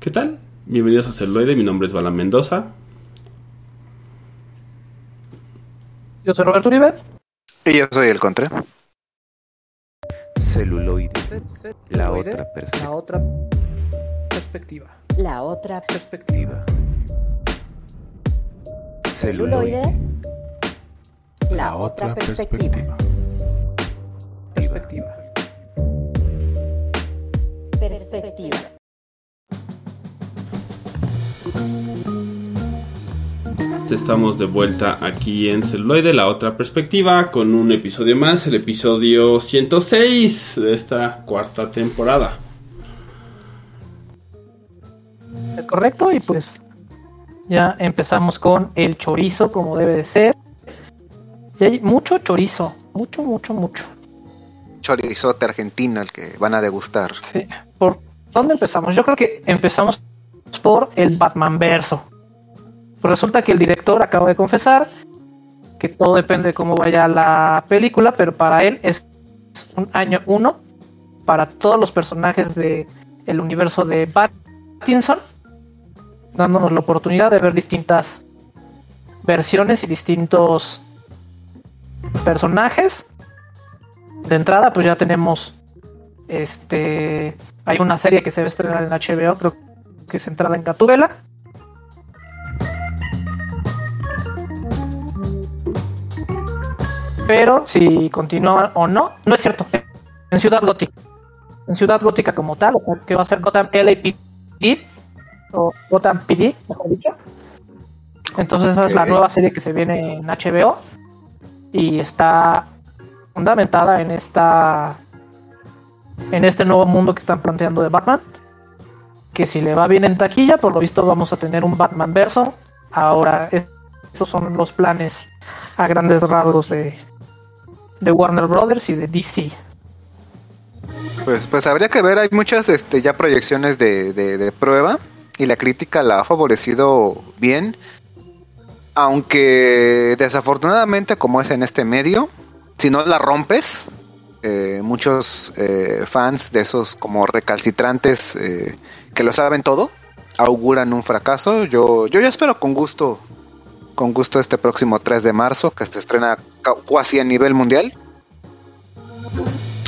¿Qué tal? Bienvenidos a Celuloide, mi nombre es Bala Mendoza. Yo soy Roberto Uribe. Y yo soy el Contra. Celuloide. La Celuloide, otra perspectiva. La otra perspectiva. La otra Perspectiva. celuloide. La otra perspectiva. Perspectiva. Perspectiva. Estamos de vuelta aquí en Celuloide, la otra perspectiva, con un episodio más, el episodio 106 de esta cuarta temporada. Es correcto y pues ya empezamos con el chorizo como debe de ser. Y hay mucho chorizo, mucho, mucho, mucho. Chorizote argentino, el que van a degustar. Sí. ¿Por dónde empezamos? Yo creo que empezamos por el Batman verso. Pues resulta que el director acaba de confesar que todo depende de cómo vaya la película, pero para él es un año uno para todos los personajes de el universo de Pattinson, dándonos la oportunidad de ver distintas versiones y distintos personajes. De entrada, pues ya tenemos este hay una serie que se va a estrenar en HBO, creo que es centrada en Gatúbela. Pero si continúa o no, no es cierto. En Ciudad Gótica. En Ciudad Gótica como tal, o que va a ser Gotham LAPD o Gotham PD, mejor dicho. Entonces esa es la nueva serie que se viene en HBO y está fundamentada en esta en este nuevo mundo que están planteando de Batman. Que si le va bien en taquilla, por lo visto vamos a tener un Batman verso. Ahora, es- esos son los planes a grandes rasgos de, de Warner Brothers y de DC. Pues, pues habría que ver, hay muchas este, ya proyecciones de, de- de prueba y la crítica la ha favorecido bien. Aunque desafortunadamente, como es en este medio, si no la rompes, eh, muchos eh, fans de esos como recalcitrantes eh, que lo saben todo, auguran un fracaso. Yo, yo ya espero con gusto, con gusto este próximo 3 de marzo, que se estrena ca- casi a nivel mundial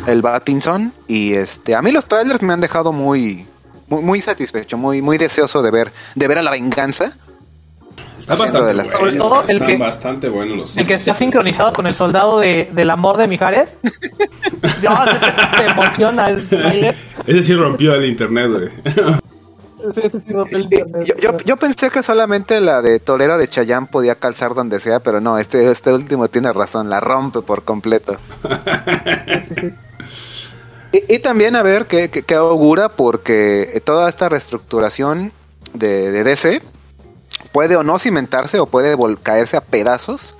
el Batinson y este a mí los trailers me han dejado muy muy, muy satisfecho, muy muy deseoso de ver de ver a la venganza. Está bastante de la bueno, Sobre todo el están que- bastante buenos los El que está sincronizado con el soldado de, del amor de Mijares. Dios, te emociona el trailer. Ese sí rompió el internet, güey. Yo, yo, yo pensé que solamente la de Tolera de Chayán podía calzar donde sea, pero no, este este último tiene razón, la rompe por completo. Y, y también a ver qué, qué- qué augura, porque toda esta reestructuración de, de DC puede o no cimentarse o puede caerse a pedazos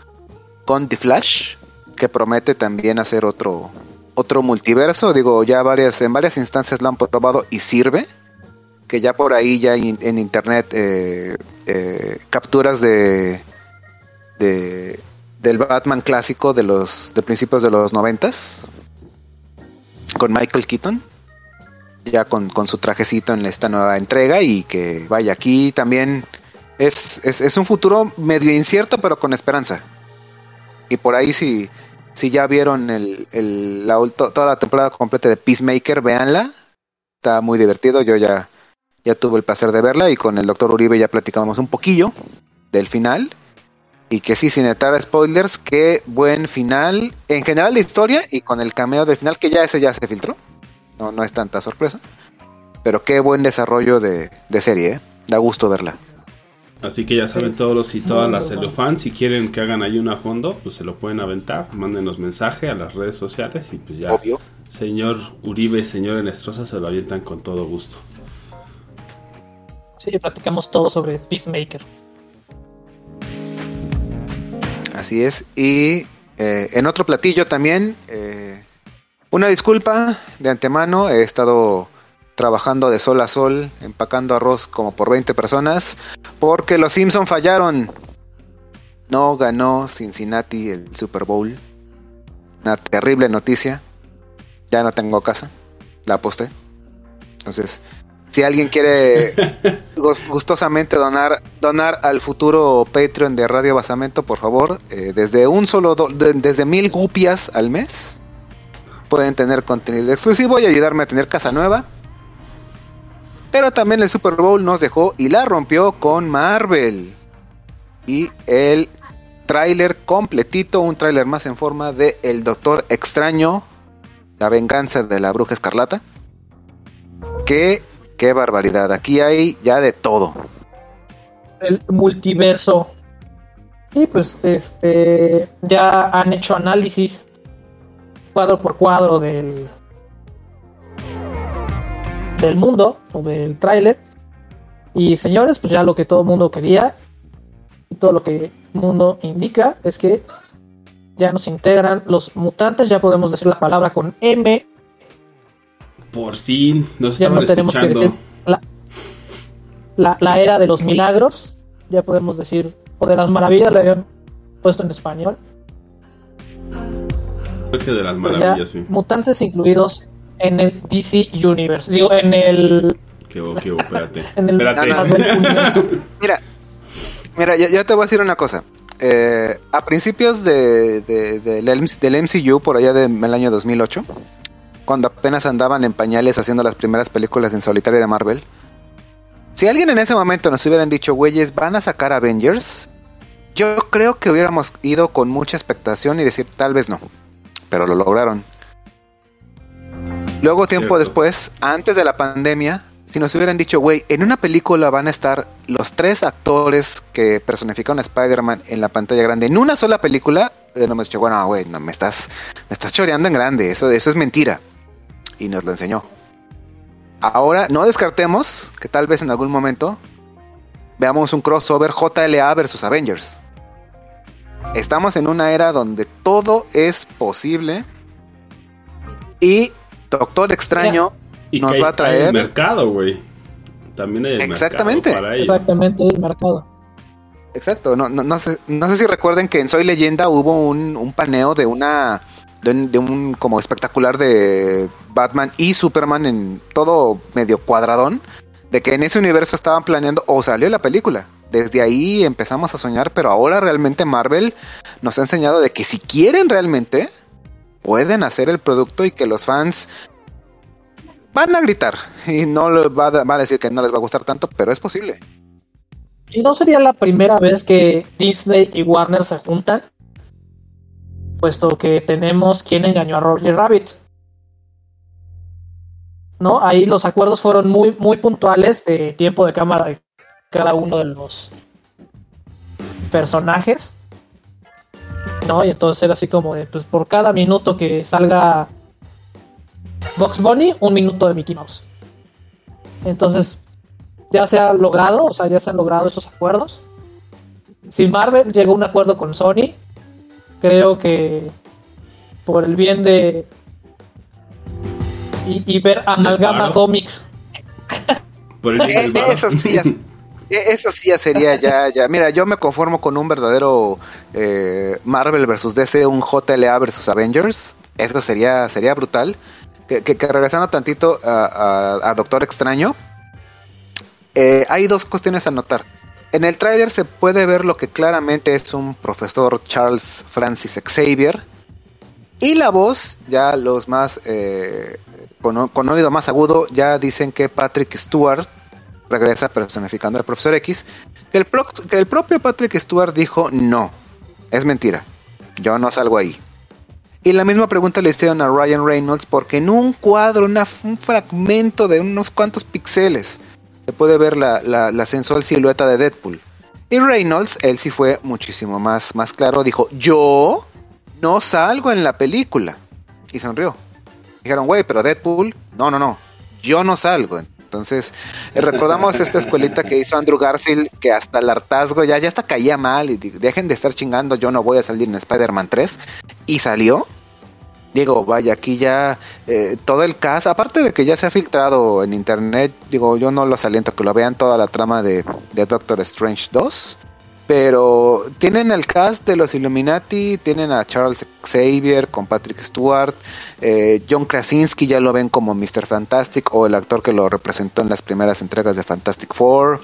con The Flash, que promete también hacer otro otro multiverso. Digo, ya varias en varias instancias lo han probado y sirve. Que ya por ahí ya in- en internet eh, eh, capturas de, de del Batman clásico de los de principios de los noventas con Michael Keaton, ya con, con su trajecito en esta nueva entrega y que vaya aquí también es, es, es un futuro medio incierto pero con esperanza. Y por ahí si, si ya vieron el, el- toda la temporada completa de Peacemaker, véanla, está muy divertido, yo ya, ya tuve el placer de verla y con el doctor Uribe ya platicamos un poquillo del final. Y que sí, sin entrar a spoilers, qué buen final. En general la historia y con el cameo del final, que ya ese ya se filtró. No, no es tanta sorpresa. Pero qué buen desarrollo de, de serie, ¿eh? Da gusto verla. Así que ya saben todos los y todas las bueno. celufans, si quieren que hagan ahí un a fondo, pues se lo pueden aventar, mándenos mensaje a las redes sociales y pues ya, Obvio. señor Uribe, señor Enestrosa, se lo avientan con todo gusto. Sí, platicamos todo sobre Peacemaker. Así es. Y eh, en otro platillo también, eh, una disculpa de antemano. He estado trabajando de sol a sol, empacando arroz como por 20 personas, porque los Simpson fallaron. No ganó Cincinnati el Super Bowl. Una terrible noticia. Ya no tengo casa. La aposté. Entonces, Si alguien quiere gust- gustosamente donar donar al futuro Patreon de Radio Basamento, por favor, eh, desde un solo do- de- desde mil gupias al mes pueden tener contenido exclusivo y ayudarme a tener casa nueva. Pero también el Super Bowl nos dejó y la rompió con Marvel. Y el tráiler completito, un tráiler más en forma de El Doctor Extraño, la venganza de la Bruja Escarlata. Qué, qué barbaridad, aquí hay ya de todo. el multiverso. Y pues este ya han hecho análisis cuadro por cuadro del del mundo o del tráiler. Y señores, pues ya lo que todo el mundo quería y todo lo que el mundo indica es que ya nos integran los mutantes, ya podemos decir la palabra con M, Por fin, nos ya estaban no tenemos que escuchando. decir la, la, la era de los milagros, ya podemos decir, o de las maravillas, le habían puesto en español. Parque de las Pues ya, maravillas, sí. Mutantes incluidos en el DC Universe, digo, en el, Qué hubo, qué hubo, espérate. en el espérate. Mira, mira, ya, ya te voy a decir una cosa. Eh, a principios de, de- del MC del MCU, por allá del año 2008, cuando apenas andaban en pañales haciendo las primeras películas en solitario de Marvel, si alguien en ese momento nos hubieran dicho, güeyes, van a sacar Avengers, yo creo que hubiéramos ido con mucha expectación y decir, tal vez no, pero lo lograron. Luego, tiempo Cierto. después, antes de la pandemia, si nos hubieran dicho, güey, en una película van a estar los tres actores que personifican a Spider-Man en la pantalla grande, en una sola película, eh, no hemos dicho, bueno, güey, no, me estás, me estás choreando en grande, eso, eso es mentira. Y nos lo enseñó. Ahora, no descartemos que tal vez en algún momento veamos un crossover JLA versus Avengers. Estamos en una era donde todo es posible. Y Doctor Extraño Y nos que va a traer- mercado, güey. También hay el Exactamente. mercado para. Exactamente, el mercado. Exacto, no, no, no sé, no sé si recuerden que en Soy Leyenda hubo un, un paneo de una de un, como espectacular de Batman y Superman en todo medio cuadradón, de que en ese universo estaban planeando o salió la película. Desde ahí empezamos a soñar, pero ahora realmente Marvel nos ha enseñado de que si quieren realmente pueden hacer el producto y que los fans van a gritar y no les va a, va a decir que no les va a gustar tanto, pero es posible. Y no sería la primera vez que Disney y Warner se juntan, puesto que tenemos quien engañó a Roger Rabbit. ¿No? Ahí los acuerdos fueron muy, muy puntuales de tiempo de cámara de cada uno de los personajes. ¿No? Y entonces era así como de, pues por cada minuto que salga Box Bunny, un minuto de Mickey Mouse. Entonces, ya se ha logrado, o sea, ya se han logrado esos acuerdos. Si Marvel llegó a un acuerdo con Sony, creo que por el bien de y, y ver Amalgama paro. Comics, Por el bien Eh, del varo. Eso sí, ya, eh, eso sí ya sería ya, ya. Mira, yo me conformo con un verdadero eh, Marvel versus DC, un JLA versus Avengers. Eso sería, sería brutal. Que, que, que regresando tantito a, a- a Doctor Extraño, eh, hay dos cuestiones a notar. En el tráiler se puede ver lo que claramente es un profesor Charles Francis Xavier. Y la voz, ya los más eh, con, oído más agudo, ya dicen que Patrick Stewart regresa personificando al profesor X. Que el, que el propio Patrick Stewart dijo no, es mentira, yo no salgo ahí. Y la misma pregunta le hicieron a Ryan Reynolds porque en un cuadro, una- un fragmento de unos cuantos píxeles, se puede ver la, la- sensual silueta de Deadpool. Y Reynolds, él sí fue muchísimo más, más claro, dijo, yo no salgo en la película. Y sonrió. Dijeron, güey, pero Deadpool, no, no, no, yo no salgo. Entonces, eh, recordamos esta escuelita que hizo Andrew Garfield, que hasta el hartazgo ya, ya hasta caía mal y dejen de estar chingando, yo no voy a salir en Spider-Man 3. Y salió. Digo, vaya, aquí ya eh, todo el caso, aparte de que ya se ha filtrado en internet, digo, yo no los aliento que lo vean toda la trama de, de Doctor Strange 2. Pero tienen el cast de los Illuminati, tienen a Charles Xavier con Patrick Stewart, eh, John Krasinski ya lo ven como Mr. Fantastic o el actor que lo representó en las primeras entregas de Fantastic Four.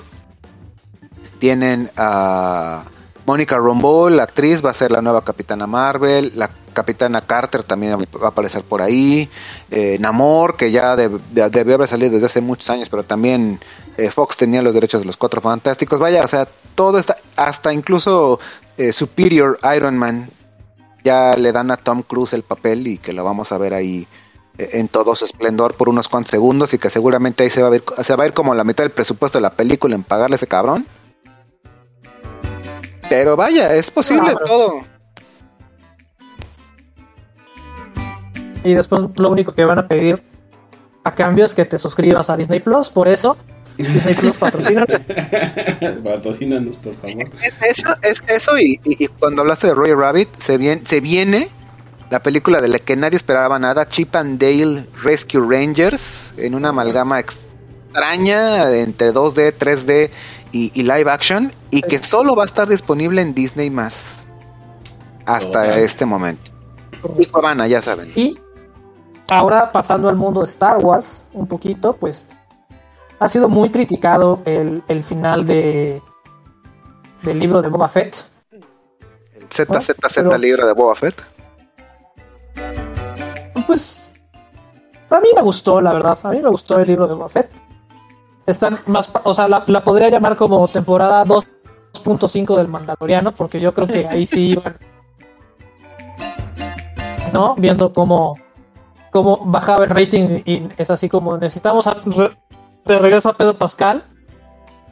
Tienen a Mónica Rambeau, la actriz, va a ser la nueva Capitana Marvel. La Capitana Carter también va a aparecer por ahí. Eh, Namor, que ya deb- de- debió haber salido desde hace muchos años, pero también eh, Fox tenía los derechos de los Cuatro Fantásticos. Vaya, o sea, todo está, hasta incluso eh, Superior Iron Man, ya le dan a Tom Cruise el papel y que lo vamos a ver ahí en todo su esplendor por unos cuantos segundos y que seguramente ahí se va a ver, se va a ir como la mitad del presupuesto de la película en pagarle a ese cabrón. Pero vaya, es posible Claro. todo. Y después lo único que van a pedir a cambio es que te suscribas a Disney Plus. Por eso, Disney Plus patrocina. Patrocínanos, por favor. Eso, es eso y, y- y cuando hablaste de Roy Rabbit, se viene, se viene la película de la que nadie esperaba nada, Chip and Dale Rescue Rangers, en una amalgama extraña entre 2D, 3D y, y live action, y que solo va a estar disponible en Disney más hasta este momento. Y Cuevana, ya saben. Y ahora pasando al mundo de Star Wars un poquito, pues ha sido muy criticado el, el final de del libro de Boba Fett. El ZZZ pero- libro de Boba Fett. Pues a mí me gustó, la verdad. A mí me gustó el libro de Boba Fett. Están más, o sea, la, la podría llamar como temporada 2.5 del Mandaloriano, porque yo creo que ahí sí iban, ¿no? Viendo cómo, cómo bajaba el rating y es así como necesitamos a- re- de regreso a Pedro Pascal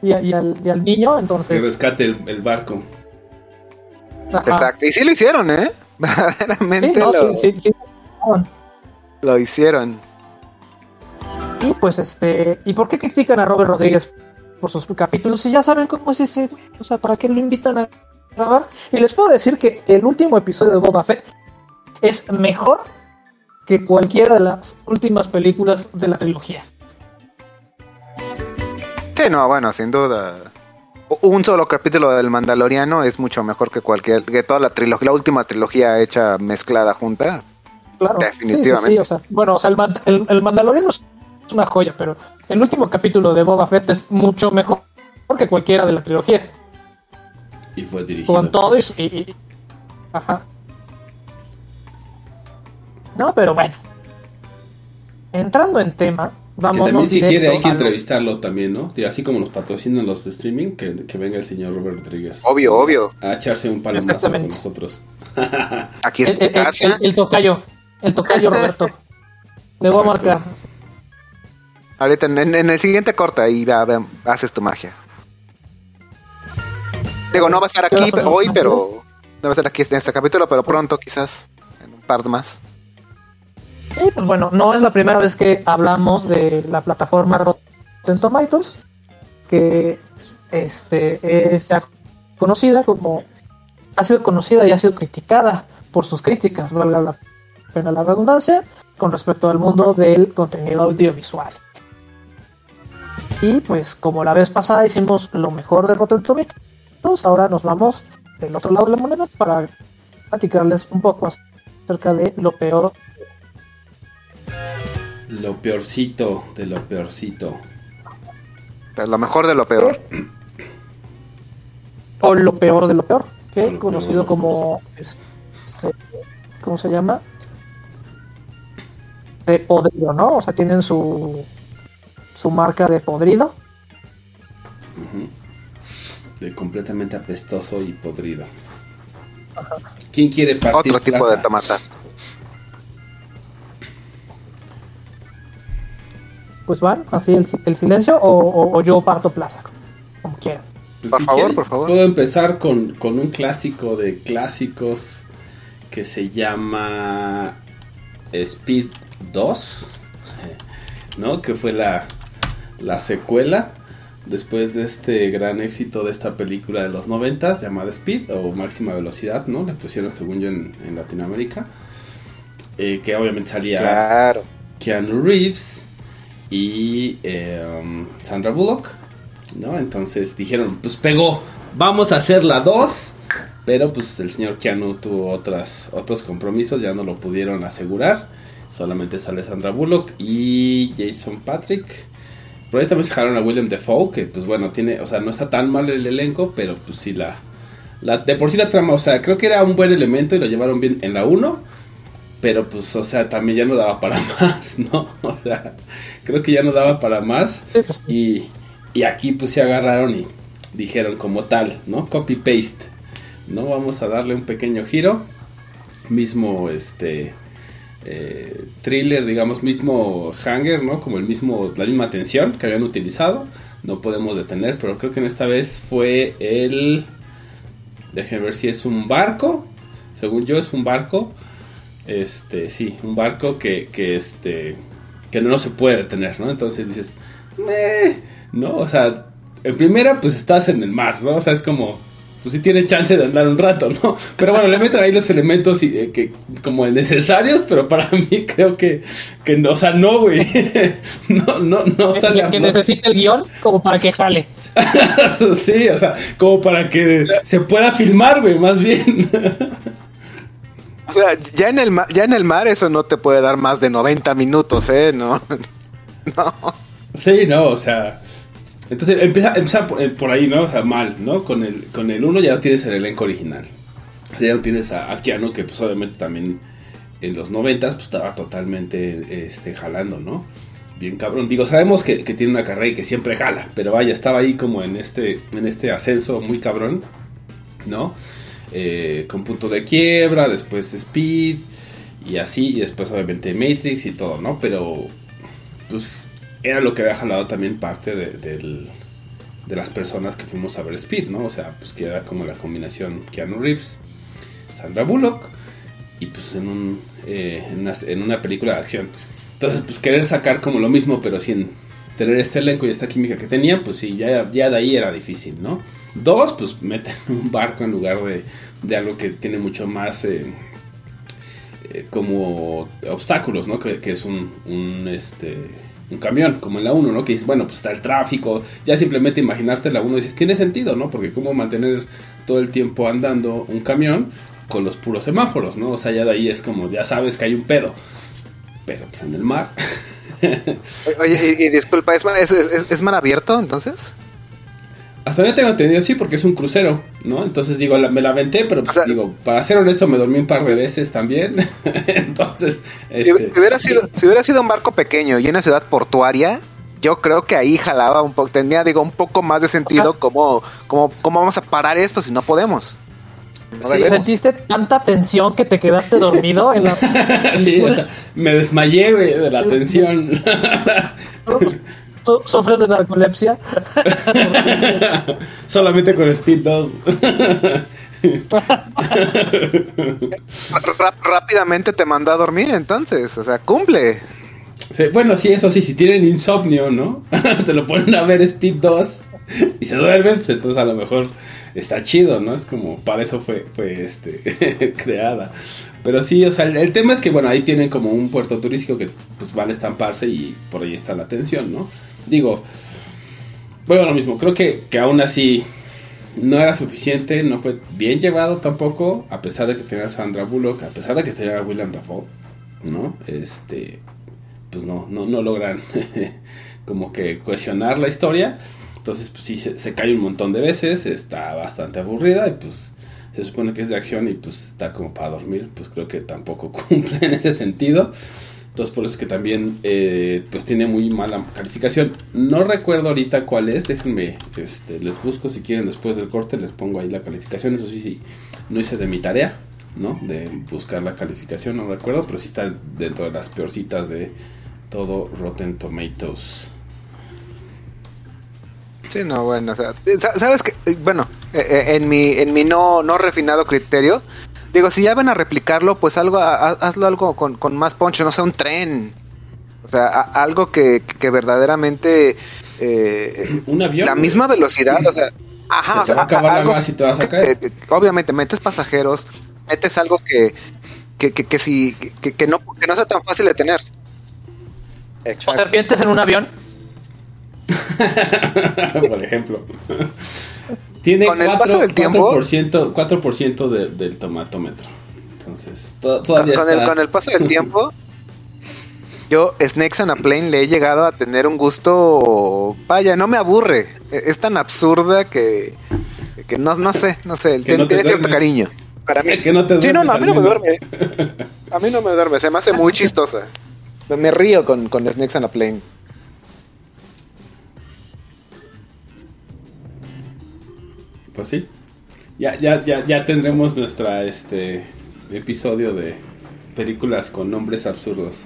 y, a- y al, y al niño, Que entonces. rescate el, el barco. ajá. Exacto. Y sí lo hicieron, ¿eh? Sí, Verdaderamente no, lo, sí, sí, sí. lo hicieron. Y pues este, ¿y por qué critican a Robert Rodríguez por sus capítulos? Si ya saben cómo es ese, o sea, ¿para qué lo invitan a grabar? Y les puedo decir que el último episodio de Boba Fett es mejor que cualquiera de las últimas películas de la trilogía. Sí, no, bueno, sin duda. Un solo capítulo del Mandaloriano es mucho mejor que cualquier, que toda la trilogía, la última trilogía hecha mezclada junta. Claro. Definitivamente. Sí, sí, sí, o sea, bueno, o sea, el, el, el Mandaloriano es una joya, pero el último capítulo de Boba Fett es mucho mejor que cualquiera de la trilogía. Y fue dirigido. con todo y, y- y- ajá no pero bueno entrando en tema Que vamos también si quiere hay que entrevistarlo también, ¿no? Así como nos patrocinan los de streaming, que, que venga el señor Robert Rodríguez. Obvio, obvio. A echarse un palomazo con Exactamente. nosotros. Aquí es el, el- el- el- tocayo el tocayo Roberto le voy a marcar Ahorita en, el siguiente va- va- haces tu magia. Digo, no va a estar ¿Qué aquí hoy, pero no va a estar aquí en este capítulo, pero pronto quizás en un par más. y pues bueno no es la primera vez que hablamos de la plataforma Rotten Tomatoes que este es ya conocida como ha sido conocida y ha sido criticada por sus críticas, valga la pena la redundancia, con respecto al mundo del contenido audiovisual. Y pues como la vez pasada hicimos lo mejor de Rotten Tomatoes, ahora nos vamos del otro lado de la moneda para platicarles un poco acerca de lo peor Lo peorcito de lo peorcito. Pero lo mejor de lo peor. o lo peor de lo peor, que conocido peor. como este, ¿cómo se llama? De podrido, ¿no? O sea, tienen su su marca de podrido. De completamente apestoso y podrido. ¿Quién quiere partir Otro tipo plaza? de tomatazo. Pues van, así el, el silencio o, o- o yo parto plaza, como quieran. Pues Por si favor, por favor. Puedo empezar con, con un clásico de clásicos que se llama Speed 2, ¿no? Que fue la, la secuela después de este gran éxito de esta película de los noventas llamada Speed o Máxima Velocidad, ¿no? Le pusieron según yo en, en Latinoamérica. Eh, que obviamente salía Claro. Keanu Reeves y eh, um, Sandra Bullock, ¿no? Entonces dijeron, pues pegó, vamos a hacer la 2, pero pues el señor Keanu tuvo otras, otros compromisos, ya no lo pudieron asegurar. Solamente sale Sandra Bullock y Jason Patrick. Por ahí también se dejaron a William Defoe, que pues bueno, tiene, o sea, no está tan mal el elenco, pero pues sí la, la de por sí la trama, o sea, creo que era un buen elemento y lo llevaron bien en la 1, pero pues, o sea, también ya no daba para más, ¿no? O sea, creo que ya no daba para más pues, y, y aquí pues se agarraron y dijeron como tal, ¿no? Copy paste, ¿no? Vamos a darle un pequeño giro, mismo este eh, thriller, digamos, mismo hanger, ¿no? Como el mismo, la misma tensión que habían utilizado. No podemos detener, pero creo que en esta vez fue el. Déjenme ver si es un barco. Según yo, es un barco. Este, sí, un barco que, que este. que no se puede detener, ¿no? Entonces dices. "Meh", ¿No? O sea, en primera, pues estás en el mar, ¿no? O sea, es como pues sí tienes chance de andar un rato, ¿no? Pero bueno, le meten ahí los elementos y, eh, que como necesarios, pero para mí creo que, que no, o sea, no, güey. No, no, no que, sale que flote. necesite el guion como para que jale. sí, o sea, como para que se pueda filmar, güey, más bien. O sea, ya en el mar, ya en el mar eso no te puede dar más de 90 minutos, ¿eh? No. No. Sí, no, o sea. Entonces empieza, empieza por, eh, por ahí, ¿no? O sea, mal, ¿no? Con el, con el uno ya no tienes el elenco original. O sea, ya no tienes a, a que pues obviamente también en los noventas pues estaba totalmente este, jalando, ¿no? Bien cabrón. Digo, sabemos que, que tiene una carrera y que siempre jala, pero vaya, estaba ahí como en este, en este ascenso muy cabrón, ¿no? Eh, con punto de quiebra, después Speed y así, y después obviamente Matrix y todo, ¿no? Pero pues era lo que había jalado también parte de, de las personas que fuimos a ver Speed, ¿no? O sea, pues que era como la combinación Keanu Reeves, Sandra Bullock y pues en, un, eh, en, una, película de acción. Entonces, pues querer sacar como lo mismo, pero sin tener este elenco y esta química que tenían, pues sí, ya, ya de ahí era difícil, ¿no? Dos, pues meten un barco en lugar de, de algo que tiene mucho más... eh, eh, como obstáculos, ¿no? Que, que es un, un, este, un camión, como en la 1, ¿no? Que dices, bueno, pues está el tráfico, ya simplemente imaginarte la 1 dices, tiene sentido, ¿no? Porque cómo mantener todo el tiempo andando un camión con los puros semáforos, ¿no? O sea, ya de ahí es como, ya sabes que hay un pedo. Pero pues en el mar. Oye, y, disculpa, ¿es, es, es- es mar abierto entonces? Hasta ahora tengo entendido sí, porque es un crucero, ¿no? Entonces digo, la- me la aventé, pero pues, O sea- digo, para ser honesto, me dormí un par de veces también. Entonces, Si, este, si hubiera sido, si hubiera sido un barco pequeño y una ciudad portuaria, yo creo que ahí jalaba un poco, tenía, digo, un poco más de sentido cómo, cómo, cómo vamos a parar esto si no podemos. No Sí. ¿Sentiste tanta tensión que te quedaste dormido en la sí, o sea, me desmayé, güey, de la tensión. ¿Tú sufres de narcolepsia? Solamente con Speed 2. Ra- rápidamente te mandó a dormir entonces, o sea, cumple. Sí, bueno, sí, eso sí, si tienen insomnio, ¿no? se lo ponen a ver Speed 2 y se duermen, pues entonces a lo mejor está chido, ¿no? Es como, para eso fue, fue este, creada. Pero sí, o sea, el, tema es que, bueno, ahí tienen como un puerto turístico que pues van a estamparse y por ahí está la tensión, ¿no? Digo, bueno, lo mismo, creo que, que aún así no era suficiente, no fue bien llevado tampoco, a pesar de que tenía a Sandra Bullock, a pesar de que tenía a William Dafoe, ¿no? Este, pues no, no, no logran como que cohesionar la historia. Entonces, pues sí, se cae un montón de veces, está bastante aburrida y pues se supone que es de acción y pues está como para dormir, pues creo que tampoco cumple en ese sentido. Entonces por eso es que también eh, pues tiene muy mala calificación. No recuerdo ahorita cuál es, déjenme, este, les busco si quieren después del corte, les pongo ahí la calificación. Eso sí, sí, no hice de mi tarea, ¿no? De buscar la calificación, no recuerdo, pero sí está dentro de las peorcitas de todo Rotten Tomatoes. Sí, no, bueno, o sea, sa- sabes que, eh, bueno, eh, eh, en mi, en mi no, no refinado criterio, digo, si ya van a replicarlo, pues algo, ha- ha- hazlo algo con, con más poncho, no sé, un tren, o sea, a- algo que, que verdaderamente eh, Un avión. la güey. misma velocidad, o sea, ajá, Se o te sea, va a acabar la algo gas y te vas a caer. que- obviamente metes pasajeros, metes algo que, que, que, que si, que, que no, que no sea tan fácil de tener. ¿O Exacto. serpientes en un avión? por ejemplo. Tiene Con el 4, paso del tiempo- 4%, 4% de- del tomatómetro. Entonces, to- Con, todavía con el, con el paso del tiempo, yo Snakes on a Plane le he llegado a tener un gusto, vaya, no me aburre. E- Es tan absurda que, que no, no sé, no sé, tiene, no te tiene cierto cariño. Para mí. Que no te sí, no, no, a mí no me duerme. A mí no me duerme, se me hace muy chistosa. Me, me río con, con Snakes on a Plane. Pues sí. Ya, ya, ya, ya tendremos nuestra este episodio de películas con nombres absurdos,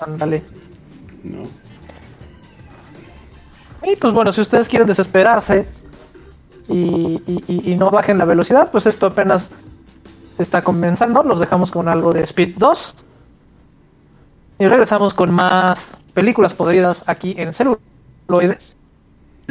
Ándale. ¿no? Y pues bueno, si ustedes quieren desesperarse y, y- no bajen la velocidad, pues esto apenas está comenzando. Los dejamos con algo de Speed 2. Y regresamos con más películas podridas aquí en celuloide.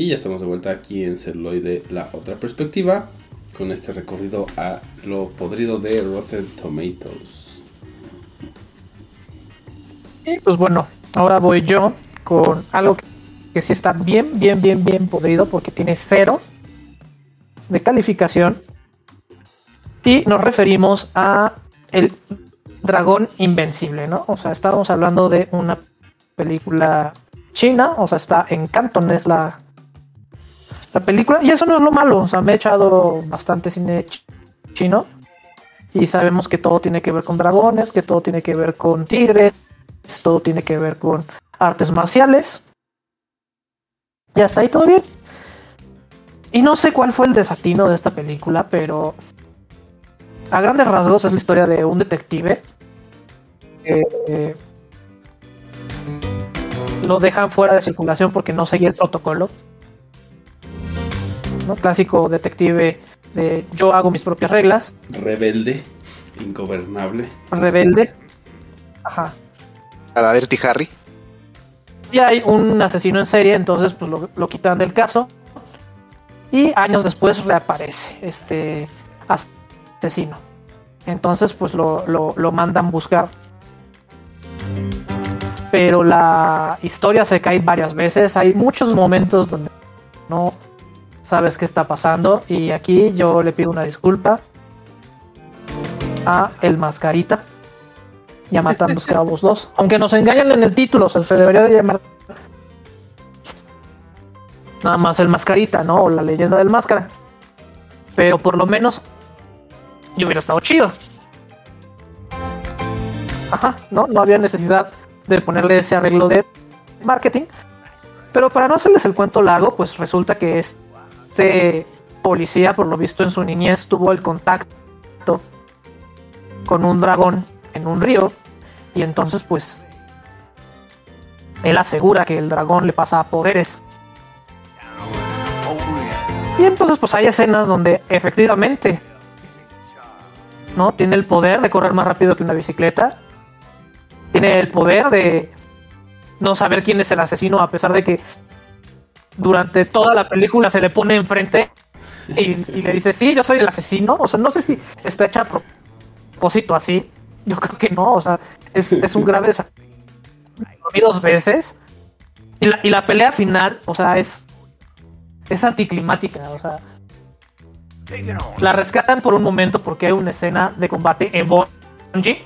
Y ya estamos de vuelta aquí en Celuloide, la otra perspectiva, con este recorrido a lo podrido de Rotten Tomatoes. Y pues bueno, ahora voy yo con algo que, que sí está bien, bien, bien, bien podrido porque tiene cero de calificación. Y nos referimos a el dragón invencible, ¿no? O sea, estábamos hablando de una película china, o sea, está en cantonés la, la película, y eso no es lo malo, o sea, me he echado bastante cine ch- chino, y sabemos que todo tiene que ver con dragones, que todo tiene que ver con tigres, todo tiene que ver con artes marciales. Y hasta ahí todo bien. Y no sé cuál fue el desatino de esta película, pero a grandes rasgos es la historia de un detective. que, eh, lo dejan fuera de circulación porque no seguía el protocolo. ¿No? Clásico detective de yo hago mis propias reglas, Rebelde, ingobernable. rebelde. Ajá. A la Dirty Harry. Y hay un asesino en serie, entonces pues lo, lo quitan del caso. Y años después reaparece este asesino. Entonces pues lo, lo, lo mandan buscar. Pero la historia se cae varias veces. Hay muchos momentos donde no sabes qué está pasando. Y aquí yo le pido una disculpa a El Mascarita. Ya matando cabos 2. Aunque nos engañan en el título, se debería de llamar nada más el Mascarita, ¿no? O la leyenda del Máscara. Pero por lo menos yo hubiera estado chido. Ajá, ¿no? No había necesidad de ponerle ese arreglo de marketing. Pero para no hacerles el cuento largo, pues resulta que este policía, por lo visto en su niñez, tuvo el contacto con un dragón en un río. Y entonces, pues, él asegura que el dragón le pasa poderes. Y entonces, pues, hay escenas donde efectivamente, ¿no? Tiene el poder de correr más rápido que una bicicleta. Tiene el poder de no saber quién es el asesino, a pesar de que durante toda la película se le pone enfrente y, y le dice, sí, yo soy el asesino. O sea, no sé si está hecha a propósito así. Yo creo que no, o sea, es, es un grave desafío. Dos veces. Y la, y la pelea final, o sea, es. Es anticlimática, o sea. La rescatan por un momento porque hay una escena de combate en Bungie.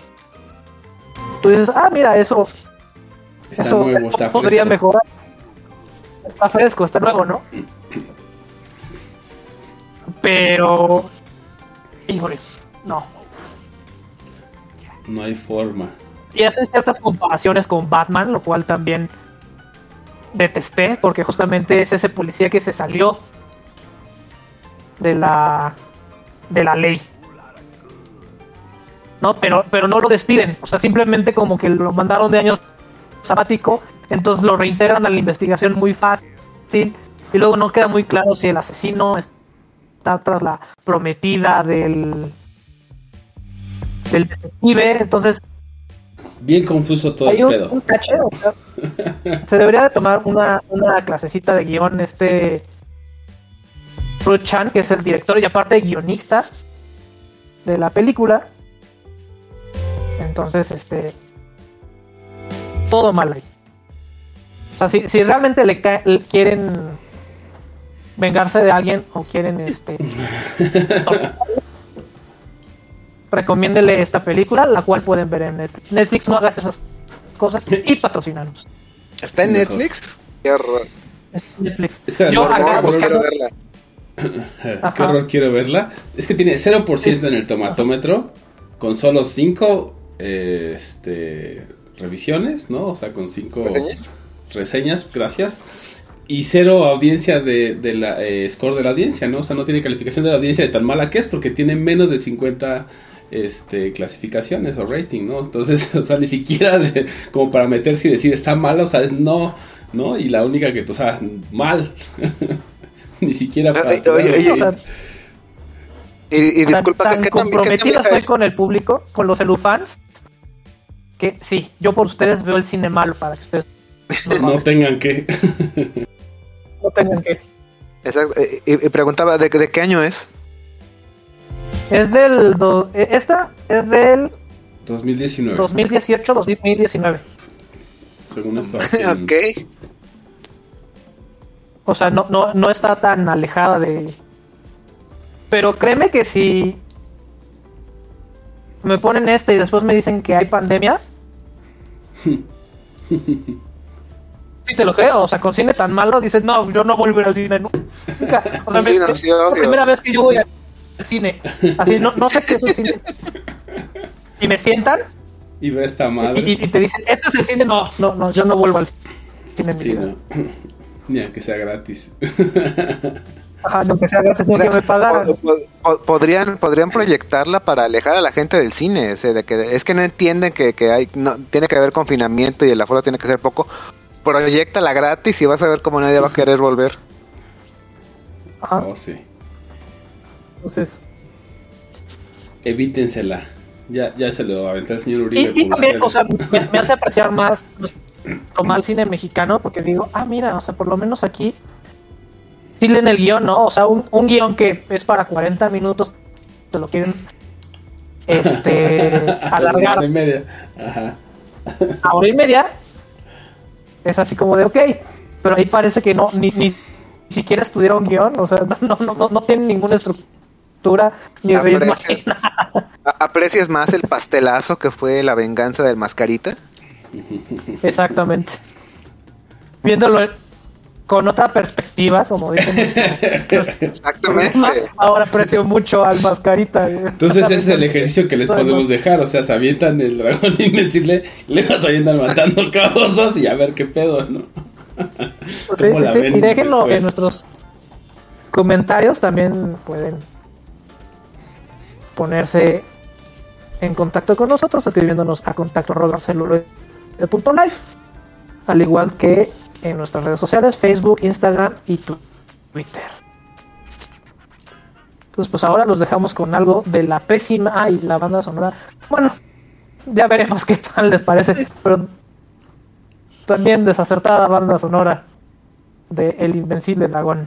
Tú dices, ah, mira, eso. Está eso nuevo, está podría fresco. mejorar. Está fresco, está nuevo, ¿no? Pero. Híjole, no. No hay forma. Y hace ciertas comparaciones con Batman, lo cual también detesté, porque justamente es ese policía que se salió de la de la ley. No, pero, pero no lo despiden, o sea, simplemente como que lo mandaron de años sabático, entonces lo reintegran a la investigación muy fácil, y luego no queda muy claro si el asesino está tras la prometida del del detective, entonces Bien confuso todo el un, pedo. un caché, o sea, se debería de tomar una, una clasecita de guion este Chan, que es el director y aparte guionista de la película. Entonces, este todo mal ahí. O sea, si, si realmente le, ca- le quieren vengarse de alguien o quieren este recomiéndele esta película, la cual pueden ver en Netflix. Netflix no hagas esas cosas y patrocinanos. ¿Está en. Netflix? Qué horror. Es Netflix. Es que Yo acá no, quiero verla. Ajá. Qué horror, quiero verla. Es que tiene 0% en el tomatómetro, con solo 5 este, revisiones, ¿no? O sea, con 5 ¿Reseñas? Reseñas, gracias. Y cero audiencia de, de la eh, score de la audiencia, ¿no? O sea, no tiene calificación de la audiencia de tan mala que es porque tiene menos de 50 este, clasificaciones o rating, ¿no? Entonces, o sea, ni siquiera de- como para meterse y decir está mala, o sea, es no, ¿no? Y la única que, o sea, mal. ni siquiera para... Oye, oye, oye, O sea, Y, y disculpa, tan, ¿qué, tan qué comprometida estoy es? con el público, con los elufans, que sí, yo por ustedes veo el cine malo para que ustedes no, tengan que... no tengan que. Exacto, eh, Y, y preguntaba, ¿de, ¿de qué año es? Es del. do- eh, esta es del 2019, 2018-2019. según esto. aquí en- ok. O sea, no, no, no está tan alejada de. Pero créeme que si me ponen este y después me dicen que hay pandemia. Sí, te lo creo. O sea, con cine tan malo dices, no, yo no ir al cine nunca. O sea, Sí, me- no, es sí, la obvio. primera vez que yo voy al cine. Así, no, no sé qué es el cine. Y me sientan Y ve esta madre. y- y te dicen, esto es el cine. No, no, no, yo no vuelvo al cine. Sí, no. Ni aunque sea gratis. Ajá, aunque sea gratis, ni que me pagaran. Podrían, podrían proyectarla para alejar a la gente del cine, o sea, de que es que no entienden que, que hay, no, tiene que haber confinamiento y el aforo tiene que ser poco. Proyectala gratis y vas a ver cómo nadie va a querer volver. Ajá, Oh, sí. entonces. Evítensela. Ya, ya se lo aventó el señor Uribe. Y, y también, o sea, me, me hace apreciar más tomar el cine mexicano porque digo, ah, mira, o sea, por lo menos aquí sí leen el guion, ¿no? O sea, un, un guion que es para 40 minutos, te lo quieren este alargar De media. Ajá. a hora y media. Es así como de, ok, pero ahí parece que no, ni, ni siquiera estudiaron guion, o sea, no, no, no, no tienen ninguna estructura ni. Aprecias, aprecias más el pastelazo que fue la venganza del mascarita. Exactamente. Viéndolo con otra perspectiva, como dicen. pues, Exactamente. ahora aprecio mucho al mascarita. Entonces ese es el ejercicio que les podemos dejar, o sea, se avientan el dragón invencible, y luego se avientan matando cabosos y a ver qué pedo, ¿no? Sí, ¿Cómo sí, sí. Y déjenlo después? en nuestros comentarios. También pueden ponerse en contacto con nosotros escribiéndonos a contacto celuloide.life, al igual que en nuestras redes sociales Facebook, Instagram y Twitter. Entonces pues ahora los dejamos con algo de la pésima ay la banda sonora. Bueno, ya veremos qué tal les parece, pero también desacertada banda sonora de El Invencible Dragón.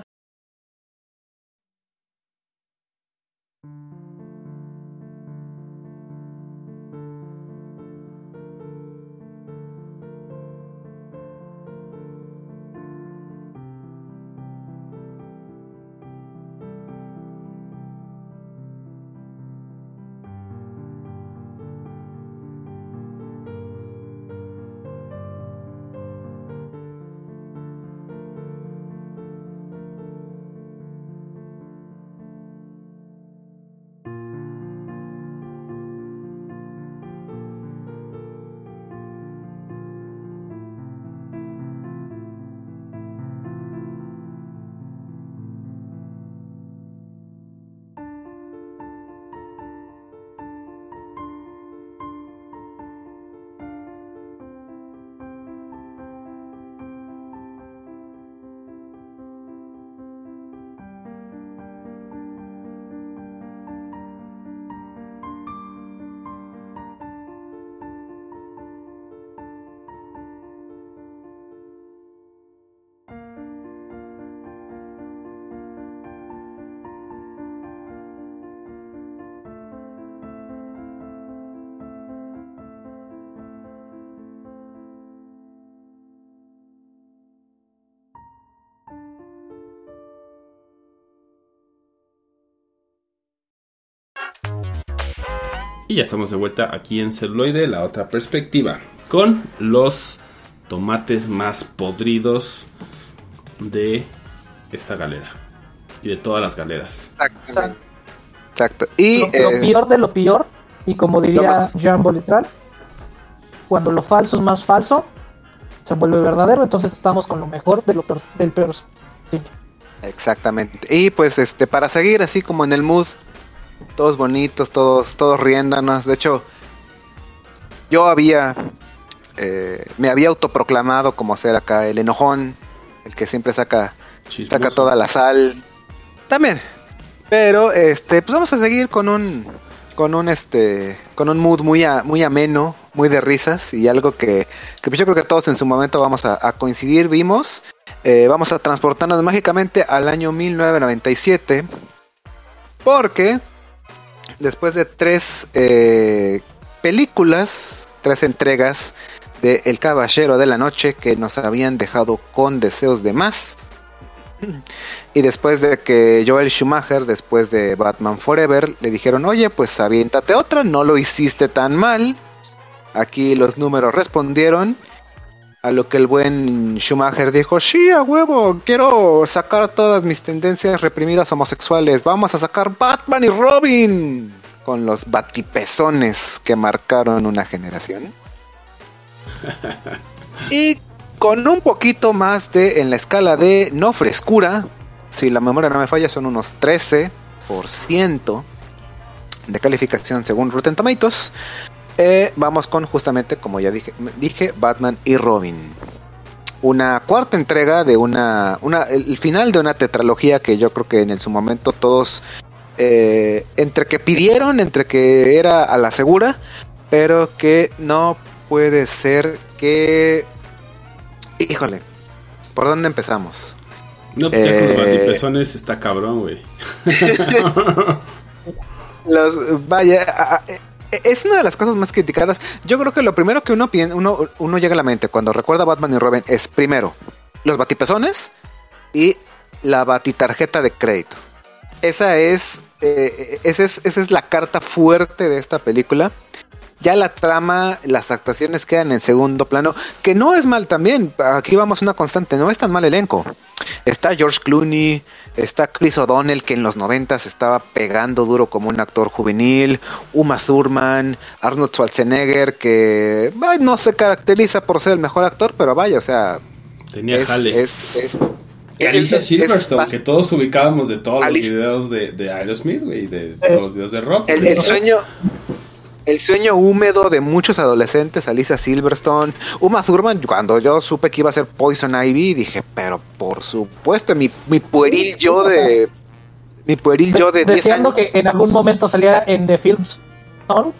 Y ya estamos de vuelta aquí en celuloide, la otra perspectiva, con los tomates más podridos de esta galera y de todas las galeras. Exactamente. Exacto. Y lo, lo eh, peor de lo peor, y como diría Toma. Jean Bolitral, cuando lo falso es más falso, se vuelve verdadero, entonces estamos con lo mejor de lo peor, del peor. Exactamente. Y pues este, para seguir así como en el mood, todos bonitos, todos, todos riéndonos. De hecho, yo había, eh, me había autoproclamado como ser acá el enojón, el que siempre saca, Chismoso. saca toda la sal. También. Pero este, pues vamos a seguir con un, con un este, con un mood muy, a- muy ameno, muy de risas y algo que, que pues yo creo que todos en su momento vamos a, a coincidir. Vimos. Eh, vamos a transportarnos mágicamente al año 1997 porque después de tres eh, películas, tres entregas de El Caballero de la Noche que nos habían dejado con deseos de más, y después de que Joel Schumacher, después de Batman Forever, le dijeron, oye, pues aviéntate otra, no lo hiciste tan mal. Aquí los números respondieron. A lo que el buen Schumacher dijo, sí, a huevo, quiero sacar todas mis tendencias reprimidas homosexuales. Vamos a sacar Batman y Robin. Con los batipezones que marcaron una generación. y con un poquito más de, en la escala de no frescura, si la memoria no me falla, son unos 13% de calificación según Rotten Tomatoes. Eh, vamos con justamente, como ya dije, dije, Batman y Robin. una cuarta entrega de una, una el final de una tetralogía que yo creo que en su momento todos eh, entre que pidieron, entre que era a la segura, pero que no puede ser que, híjole, ¿por dónde empezamos? No, pues ya con los batipezones está cabrón, güey. Los, vaya, a- a- es una de las cosas más criticadas. Yo creo que lo primero que uno, pien- uno, llega a la mente cuando recuerda Batman y Robin es primero los batipezones y la batitarjeta de crédito. Esa es, eh, esa es, esa es la carta fuerte de esta película. Ya la trama, las actuaciones quedan en segundo plano, que no es mal también. Aquí vamos a una constante, no es tan mal elenco. Está George Clooney, está Chris O'Donnell, que en los noventas estaba pegando duro como un actor juvenil, Uma Thurman, Arnold Schwarzenegger, que ay, no se caracteriza por ser el mejor actor, pero vaya, o sea, Tenía es, jale. es, es- Y Alicia es- es Silverstone, que todos ubicábamos de todos los videos de, de Aerosmith, güey, de todos los videos de rock. el, el sueño el sueño húmedo de muchos adolescentes, Alicia Silverstone, Uma Thurman, cuando yo supe que iba a ser Poison Ivy, dije, pero por supuesto, mi, mi pueril yo de mi pueril yo de 10 Deseando años. que en algún momento saliera en The Films Son.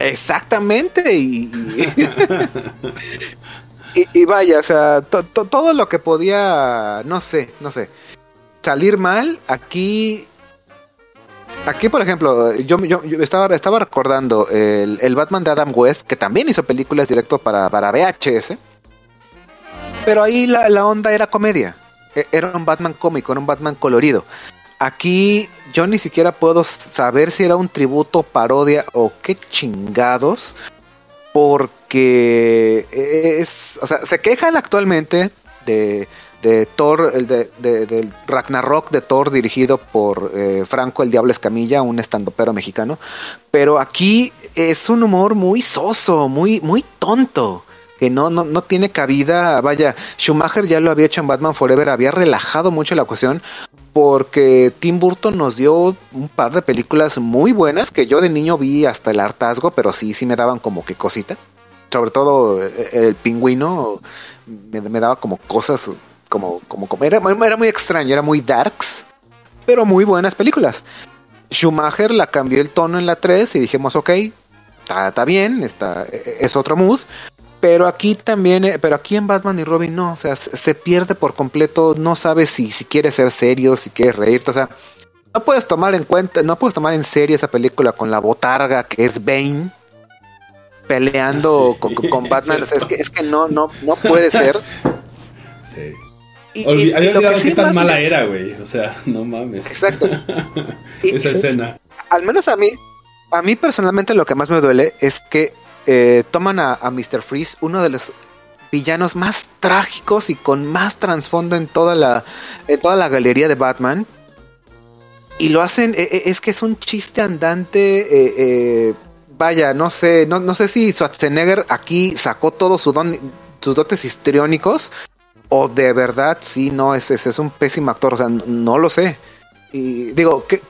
Exactamente, y, y, y vaya, o sea, to- to- todo lo que podía, no sé, no sé, salir mal, aquí, aquí por ejemplo, yo, estaba, recordando el, el Batman de Adam West, que también hizo películas directo para, para VHS, pero ahí la, la onda era comedia, E- era un Batman cómico, era un Batman colorido. Aquí yo ni siquiera puedo saber si era un tributo, parodia o qué chingados. Porque es. O sea, se quejan actualmente de, de Thor, el de, de- del Ragnarok de Thor dirigido por eh, Franco el Diablo Escamilla, un estandopero mexicano. Pero aquí es un humor muy soso, muy, muy tonto. Que no, no, no tiene cabida. Vaya, Schumacher ya lo había hecho en Batman Forever, había relajado mucho la cuestión porque Tim Burton nos dio un par de películas muy buenas que yo de niño vi hasta el hartazgo, pero sí, sí me daban como que cosita. Sobre todo eh, el pingüino me, me daba como cosas, como, como, como era, era muy extraño, era muy darks, pero muy buenas películas. Schumacher la cambió el tono en la 3 y dijimos, ok, está, bien, está, eh, es otro mood. Pero aquí también, eh, pero aquí en Batman y Robin no, o sea, se, pierde por completo, no sabes si, si quieres ser serio, si quieres reírte, o sea, no puedes tomar en cuenta, no puedes tomar en serio esa película con la botarga que es Bane peleando Sí, con, con- es Batman, o sea, es que, es que no, no, no puede ser. Sí. Y- Olvi- y- y había lo que olvidado sí qué tan mala me- era, güey. O sea, no mames. Exacto. Esa escena. al menos a mí, a mí personalmente lo que más me duele es que eh, toman a, a Mr. Freeze, uno de los villanos más trágicos y con más trasfondo en toda la, en toda la galería de Batman. Y lo hacen, eh, eh, es que es un chiste andante, eh, eh, vaya, no sé, no, no sé si Schwarzenegger aquí sacó todo su don, sus dotes histriónicos o de verdad sí, no, es, es, es un pésimo actor, o sea, no, lo sé. Y digo, ¿qué,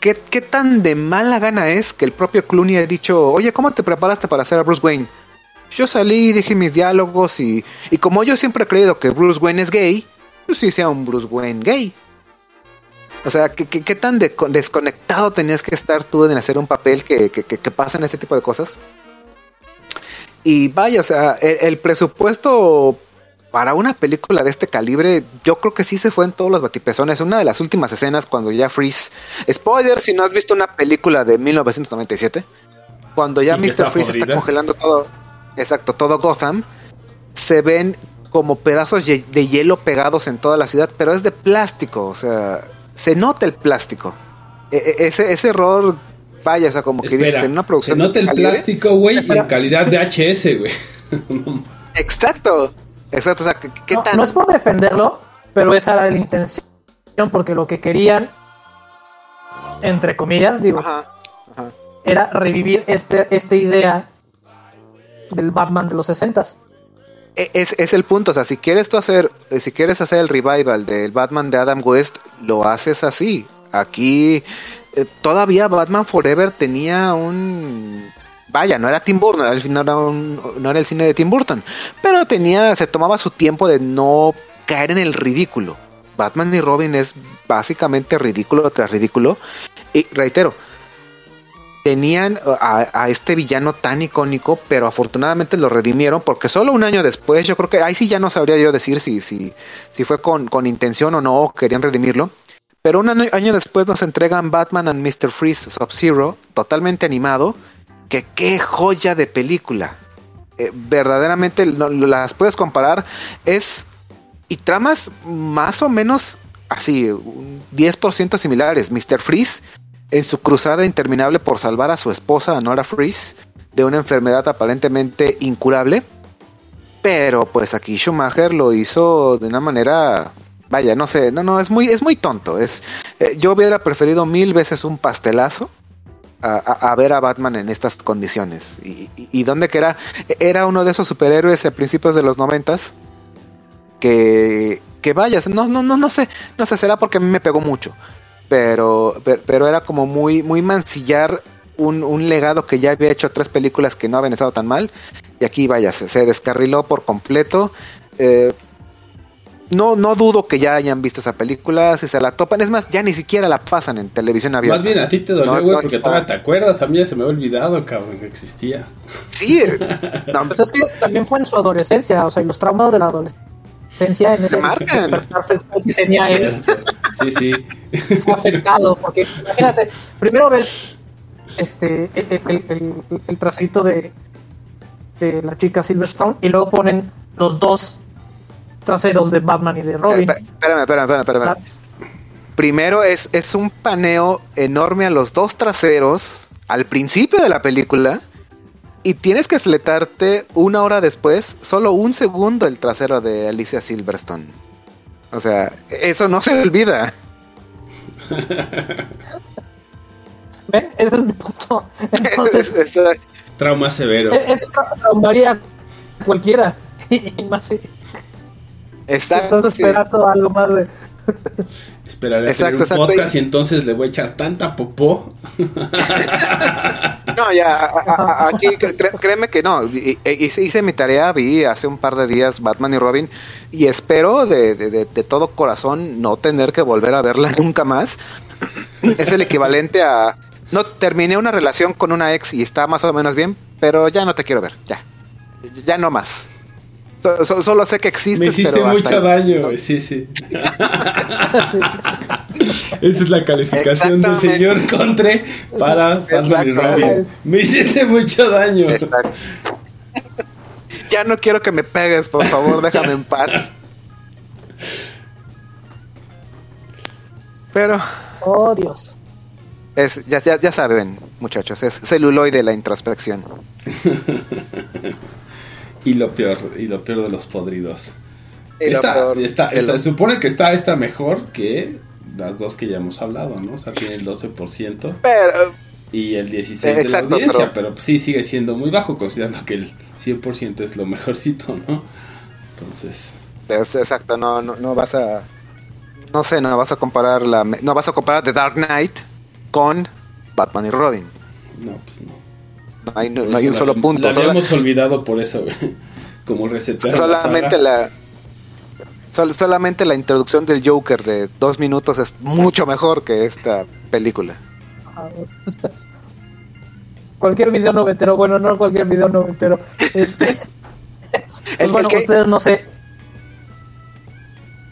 ¿Qué, ¿Qué tan de mala gana es que el propio Clooney ha dicho, oye, ¿cómo te preparaste para hacer a Bruce Wayne? Yo salí, dije mis diálogos y, y como yo siempre he creído que Bruce Wayne es gay, pues sí sea un Bruce Wayne gay. O sea, ¿qué, qué, qué tan de- desconectado tenías que estar tú en hacer un papel que, que, que, que pasan este tipo de cosas? Y vaya, o sea, el presupuesto para una película de este calibre, yo creo que sí se fue en todos los batipezones. Una de las últimas escenas cuando ya Freeze, spoiler si no has visto una película de 1997, cuando ya Mr. Freeze está congelando todo, exacto, todo Gotham, se ven como pedazos de hielo pegados en toda la ciudad, pero es de plástico, o sea, se nota el plástico. E- e- ese, ese error, vaya, o sea, como que dices, en una se producción de nota el calibre- plástico, güey, y en calidad de HS, güey. Exacto, exacto, o sea, ¿qué, no, tan...? no es por defenderlo, pero esa era la intención, porque lo que querían, entre comillas, digo, Ajá, ajá. era revivir este, esta idea del Batman de los 60 E- Es, es el punto, o sea, si quieres tú hacer, eh, si quieres hacer el revival del Batman de Adam West, lo haces así. Aquí eh, todavía Batman Forever tenía un vaya, no era Tim Burton, era, el- no era el cine de Tim Burton, pero tenía, se tomaba su tiempo de no caer en el ridículo. Batman y Robin es básicamente ridículo tras ridículo. Y reitero, tenían a, este villano tan icónico, pero afortunadamente lo redimieron porque solo un año después, yo creo que ahí sí ya no sabría yo decir si, si, si fue con, con intención o no, querían redimirlo. Pero un año, año después nos entregan Batman and Mr. Freeze Sub-Zero, totalmente animado, que qué joya de película. Eh, verdaderamente las puedes comparar, es y tramas más o menos así, un 10% similares. Mr. Freeze, en su cruzada interminable por salvar a su esposa, Nora Freeze, de una enfermedad aparentemente incurable. Pero pues aquí Schumacher lo hizo de una manera, vaya, no sé, no, no, es muy, es muy tonto. Es, eh, yo hubiera preferido mil veces un pastelazo a, ver a Batman en estas condiciones. Y, y, donde que era, era uno de esos superhéroes a principios de los noventas que, que vayas, no, no, no, no sé, no sé, será porque a mí me pegó mucho, pero, pero, era como muy, muy mancillar un, un legado que ya había hecho tres películas que no habían estado tan mal, y aquí vaya, se, se descarriló por completo. eh, no, no dudo que ya hayan visto esa película, si se la topan, es más, ya ni siquiera la pasan en televisión abierta. Más bien a ti te dolió, güey, no porque todavía te acuerdas. A mí ya se me había olvidado, cabrón, que existía. Sí, no, Pues es que también fue en su adolescencia, o sea, y los traumas de la adolescencia en ese Se marcan. despertar sexual que tenía él Sí, sí. fue afectado, porque imagínate, primero ves este el, el, el- el traserito de, de la chica Silverstone y luego ponen los dos traseros de Batman y de Robin. Eh, Espérame, espérame, espérame, espérame. Primero es, es un paneo enorme a los dos traseros al principio de la película y tienes que fletarte una hora después, solo un segundo el trasero de Alicia Silverstone. O sea, eso no se olvida. ¿Ven? Ese es mi punto. Es- Entonces, es- es- Trauma severo. eso tra- traumaría a cualquiera. Y más si está- sí. esperando algo más de. Esperaré a Exacto, tener un exacto, podcast y- y entonces le voy a echar tanta popó. No, ya, a- a- a- aquí cre- créeme que no. y- Hice, hice mi tarea, vi hace un par de días Batman y Robin y espero de, de- de- de todo corazón no tener que volver a verla nunca más. Es el equivalente a... No, terminé una relación con una ex y está más o menos bien, pero ya no te quiero ver, ya. Ya no más. So- so- solo sé que existes, Me hiciste pero mucho ahí. daño, güey. Sí, sí. Esa es la calificación del señor Contre para Batman. Robin. Me hiciste mucho daño. Exacto. Ya no quiero que me pegues, por favor, déjame en paz. Pero Oh, Dios. es, ya, ya, ya saben, muchachos, es celuloide la introspección. Y lo peor, y lo peor de los podridos. Esta- esta- se supone que está esta mejor que las dos que ya hemos hablado, ¿no? O sea, tiene el 12% Pero, y el 16% Eh, exacto, de la audiencia, pero- pero, sí sigue siendo muy bajo considerando que el 100% es lo mejorcito, ¿no? Entonces, es- exacto, no, no, no vas a... No sé, no vas a comparar la... No vas a comparar The Dark Knight con Batman y Robin. no, pues no. No hay, no un la- solo punto. La sola- habíamos olvidado por eso, güey. Como resetear solamente la... sol- solamente la introducción del Joker de dos minutos es mucho mejor que esta película. Cualquier video noventero, bueno, no cualquier video noventero. Este, pues El- bueno, el que- ustedes no sé.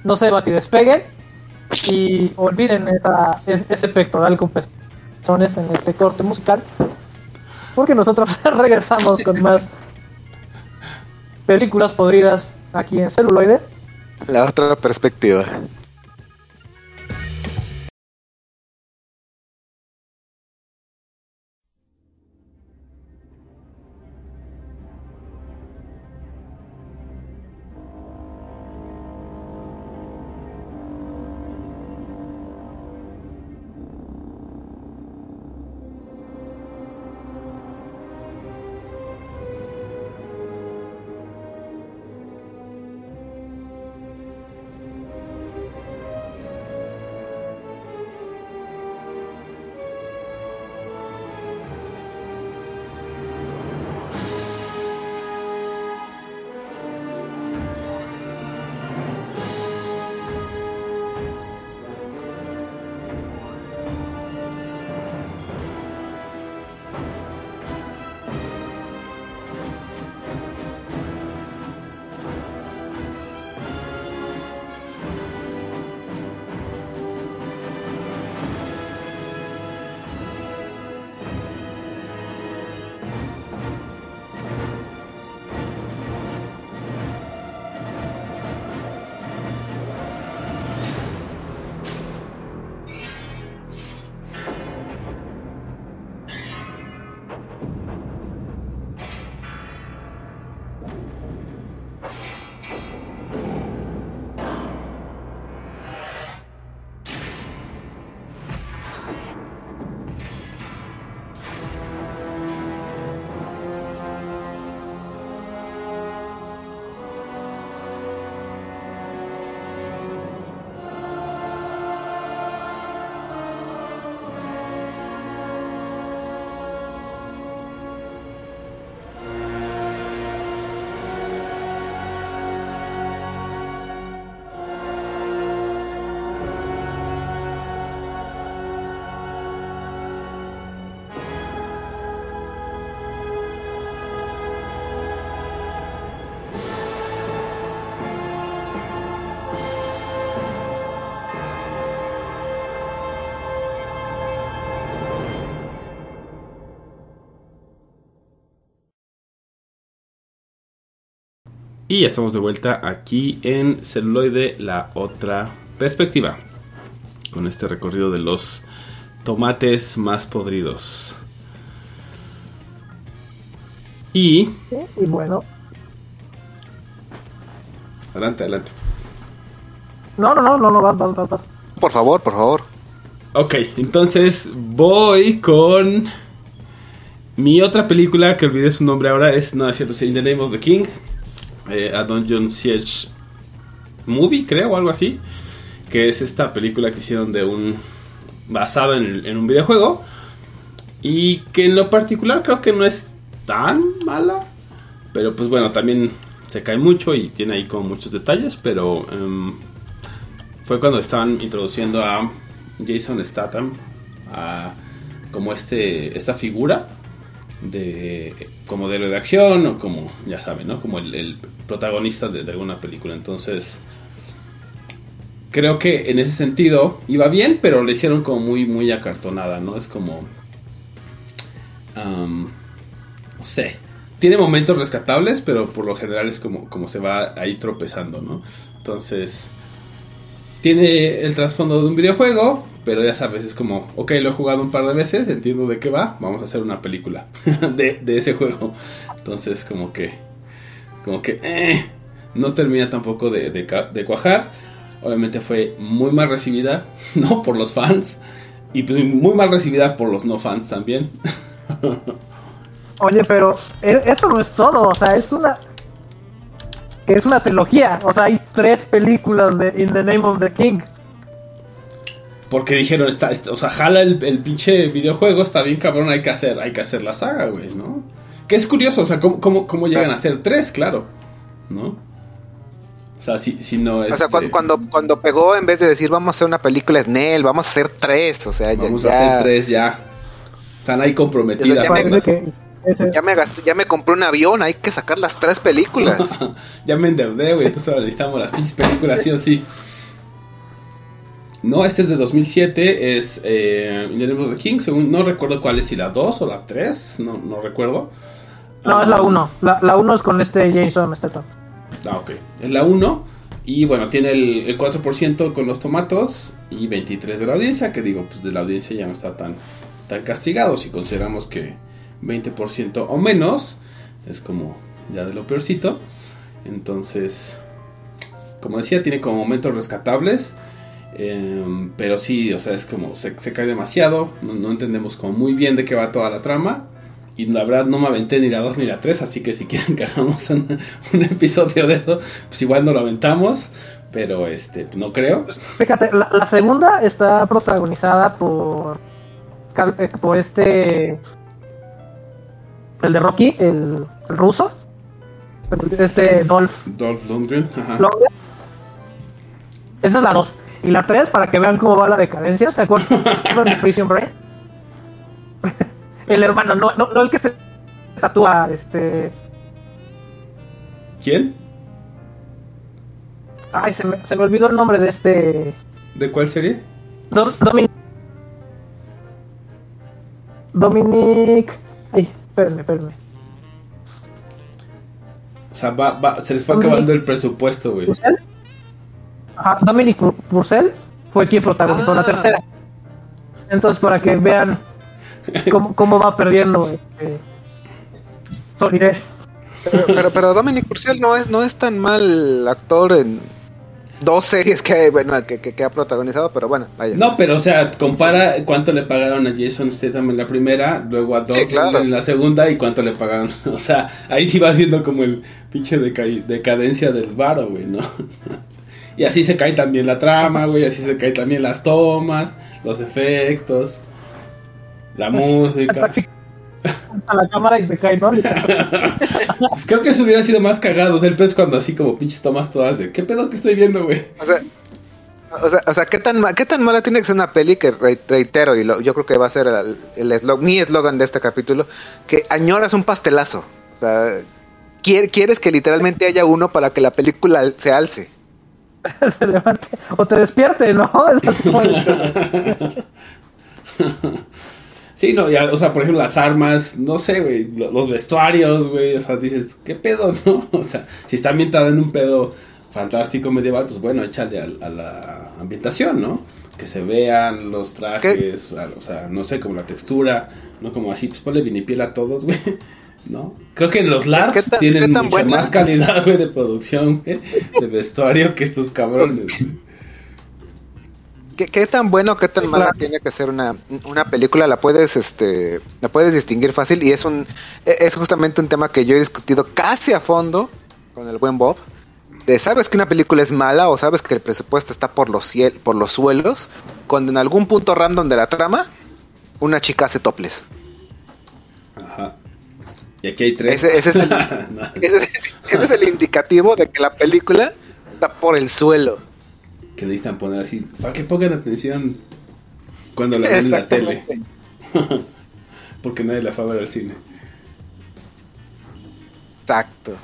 No se despeguen y olviden esa, es- ese pectoral con pezones en este corte musical. Porque nosotros regresamos con más películas podridas aquí en celuloide. La otra perspectiva. Y ya estamos de vuelta aquí en Celuloide, la otra perspectiva. Con este recorrido de los tomates más podridos. Y. Y bueno, Adelante, adelante. no, no, no, no, no, vas, vas, vas, vas. Por favor, por favor. Ok, entonces voy con mi otra película que olvidé su nombre ahora. Es, no es cierto, es In the Name of the King. Eh, a Dungeon Siege Movie, creo, o algo así. Que es esta película que hicieron de un. basada en, un videojuego. Y que en lo particular creo que no es tan mala. Pero pues bueno, también se cae mucho y tiene ahí como muchos detalles. Pero em, fue cuando estaban introduciendo a Jason Statham a como este esta figura de como héroe de acción o como ya saben, ¿no? Como el, protagonista de, de alguna película. Entonces creo que en ese sentido iba bien, pero le hicieron como muy muy acartonada, ¿no? Es como no sé. Tiene momentos rescatables, pero por lo general es como, como se va ahí tropezando, ¿no? Entonces, tiene el trasfondo de un videojuego, pero ya sabes, es como, ok, lo he jugado un par de veces, entiendo de qué va, vamos a hacer una película de, de ese juego. Entonces, como que, como que, eh, no termina tampoco de, de de cuajar. Obviamente fue muy mal recibida, ¿no? Por los fans, y pues muy mal recibida por los no fans también. Oye, pero e- eso no es todo, o sea, es una es una trilogía, o sea, hay tres películas de In the Name of the King. Porque dijeron, está, está- o sea, jala el, el pinche videojuego, está bien cabrón, hay que hacer, hay que hacer la saga, güey, ¿no? Que es curioso, o sea, cómo, cómo, cómo llegan a ser tres, claro, ¿no? O sea, si, si no es... O sea, cuando, cuando, cuando pegó, en vez de decir vamos a hacer una película Snell, vamos a hacer tres. O sea, ya, Vamos a ya, hacer tres ya. Están ahí comprometidas. Ya me- ya me gasté, ya me compré un avión, hay que sacar las tres películas. ya me endeudé, güey, entonces ahora necesitamos las pinches películas sí o sí. No, este es de 2007, es eh, In the King, según, no recuerdo cuál es, si la 2 o la 3, no, no recuerdo. No, es la Ah, 1. La, la 1 es con este Jason Statham. Ah, ok. Es la 1. Y bueno, tiene el, el 4% con los tomatos y 23 de la audiencia, que digo, pues de la audiencia ya no está tan, tan castigado si consideramos que 20% o menos es como ya de lo peorcito. Entonces, como decía, tiene como momentos rescatables. Eh, pero sí, o sea, es como se, se cae demasiado. No, no entendemos como muy bien de qué va toda la trama. Y la verdad no me aventé ni la 2 ni la 3, así que si quieren que hagamos un, un episodio de eso, pues igual no lo aventamos, pero este, no creo. Fíjate, la, la segunda está protagonizada por eh, por este el de Rocky, el, el ruso. Este Dolph Dolph Lundgren, ajá. Lundgren. Esa es la 2. Y la 3, para que vean cómo va la decadencia, ¿se acuerdan de Prison Break? el hermano, no, no, no el que se tatúa, este... ¿Quién? Ay, se me, se me olvidó el nombre de este... ¿De cuál serie? Do- Dominic... Dominic... Ay, espérenme, espérenme. O sea, va, va- se les fue Dominic- acabando el presupuesto, güey. Ajá, Dominic Pur- Purcell fue quien protagonizó la Ah. tercera. Entonces, para que vean cómo, cómo va perdiendo este, solidez. Pero, pero, pero Dominic Purcell no es, no es tan mal actor en dos series que, bueno, que, que- que ha protagonizado, pero bueno, vaya. No, pero o sea, compara cuánto le pagaron a Jason Statham en la primera, luego a Dolph Sí, claro. Lundgren en la segunda y cuánto le pagaron. O sea, ahí sí vas viendo como el pinche deca- decadencia del varo, güey, ¿no? y así se cae también la trama, güey, así se cae también las tomas, los efectos, la música. A la cámara y se cae, ¿no? Pues creo que eso hubiera sido más cagado, o sea, el pez cuando así como pinches tomas todas de ¿qué pedo que estoy viendo, güey? O sea, o sea, o sea, ¿qué, tan, ¿qué tan mala tiene que ser una peli que re- reitero, y lo- yo creo que va a ser el, el eslo- mi eslogan de este capítulo, que añoras un pastelazo? O sea, quier- quieres que literalmente haya uno para que la película se alce. se levante. O te despierte, ¿no? Sí, no, ya, o sea, por ejemplo, las armas, no sé, güey, lo- los vestuarios, güey, o sea, dices, ¿qué pedo, no? O sea, si está ambientada en un pedo fantástico medieval, pues bueno, échale a, a la ambientación, ¿no? Que se vean los trajes, o sea, no sé, como la textura, no como así, pues ponle vinipiel a todos, güey, ¿no? Creo que en los ¿Qué LARPs tan- tienen mucha buena? más calidad, güey, de producción, güey, de vestuario que estos cabrones. ¿Qué, qué es tan bueno, qué tan Sí, mala claro. tiene que ser una, una película? La puedes, este, la puedes distinguir fácil y es un, e- es justamente un tema que yo he discutido casi a fondo con el buen Bob. De sabes que una película es mala o sabes que el presupuesto está por los ciel, por los suelos, cuando en algún punto random de la trama una chica hace toples. Y aquí hay tres. Ese, ese es el, No. ese es- ese es el indicativo de que la película está por el suelo. que necesitan poner así, para que pongan atención cuando la ven en la tele, porque nadie la fue a ver al cine. Exacto.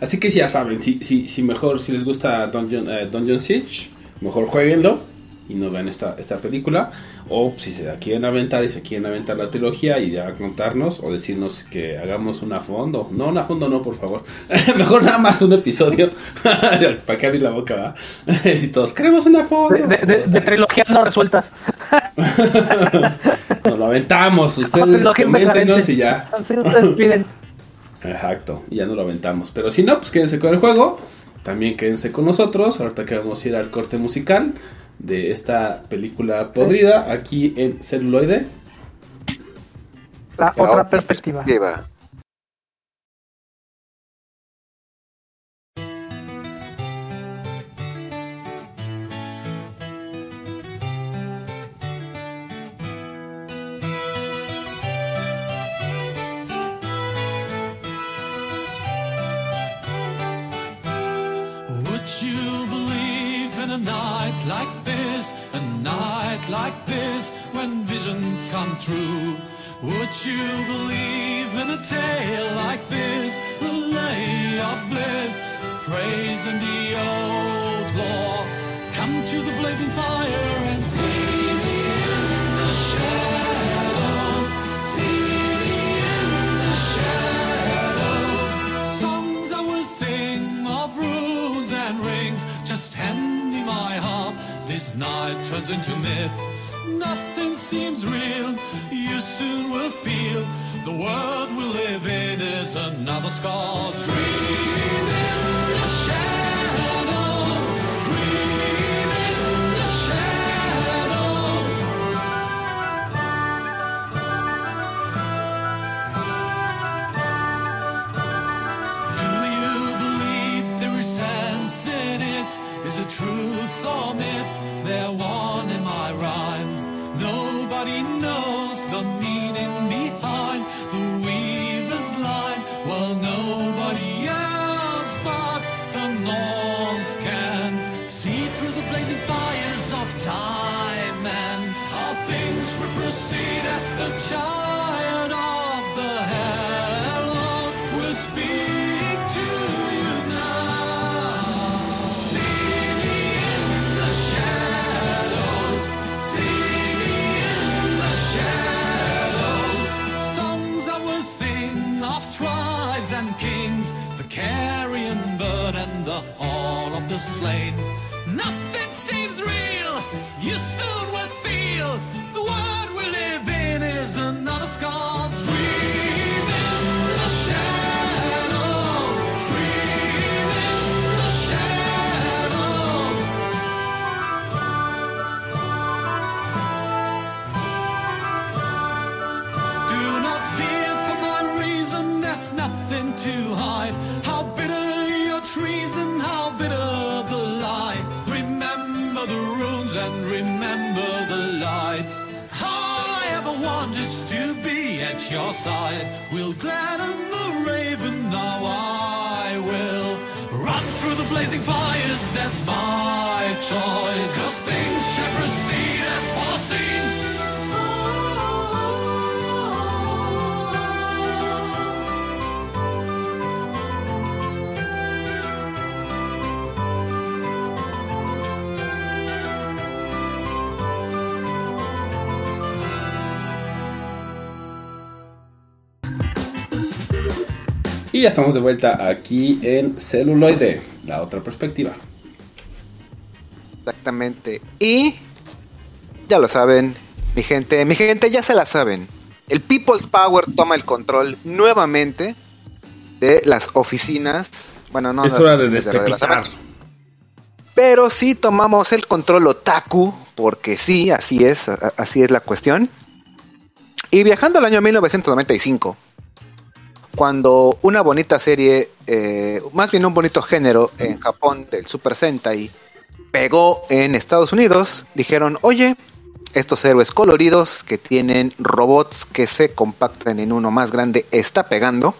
Así que ya saben, si, si, si mejor, si les gusta Dungeon, eh, Dungeon Siege, mejor jueguenlo y no vean esta, esta película. O si se la quieren aventar y se quieren aventar la trilogía y ya contarnos o decirnos que hagamos una fondo. No, una fondo no, por favor. mejor nada más un episodio. para que abrir la boca, ¿va? y todos, queremos una fondo. De, de, de- de trilogías no resueltas. Nos lo aventamos, ustedes Trilogía coméntenos y ya. Entonces ustedes piden. Exacto, ya no lo aventamos. Pero si no, pues quédense con el juego. También quédense con nosotros. Ahorita que vamos a ir al corte musical de esta película podrida aquí en celuloide. La otra perspectiva. Lleva. Like this, when visions come true? Would you believe in a tale like this, a lay of bliss, praising the old law? Come to the blazing fire and see me in the shadows, see me in the shadows. Songs I will sing of runes and rings. Just hand me my harp. This night turns into myth. Nothing seems real. You soon will feel the world we live in is another scar's dream the hall of the slain. Nothing side. We'll gladden the raven, now I will run through the blazing fires, that's my choice. Y ya estamos de vuelta aquí en Celuloide, la otra perspectiva. Exactamente. Y ya lo saben, mi gente, mi gente ya se la saben. El People's Power toma el control nuevamente de las oficinas. Bueno, no es hora de despepitar. Pero sí tomamos el control otaku, porque sí, así es, así es la cuestión. Y viajando al año 1995, cuando una bonita serie, eh, más bien un bonito género en Japón del Super Sentai, pegó en Estados Unidos, dijeron, oye, estos héroes coloridos que tienen robots que se compactan en uno más grande está pegando.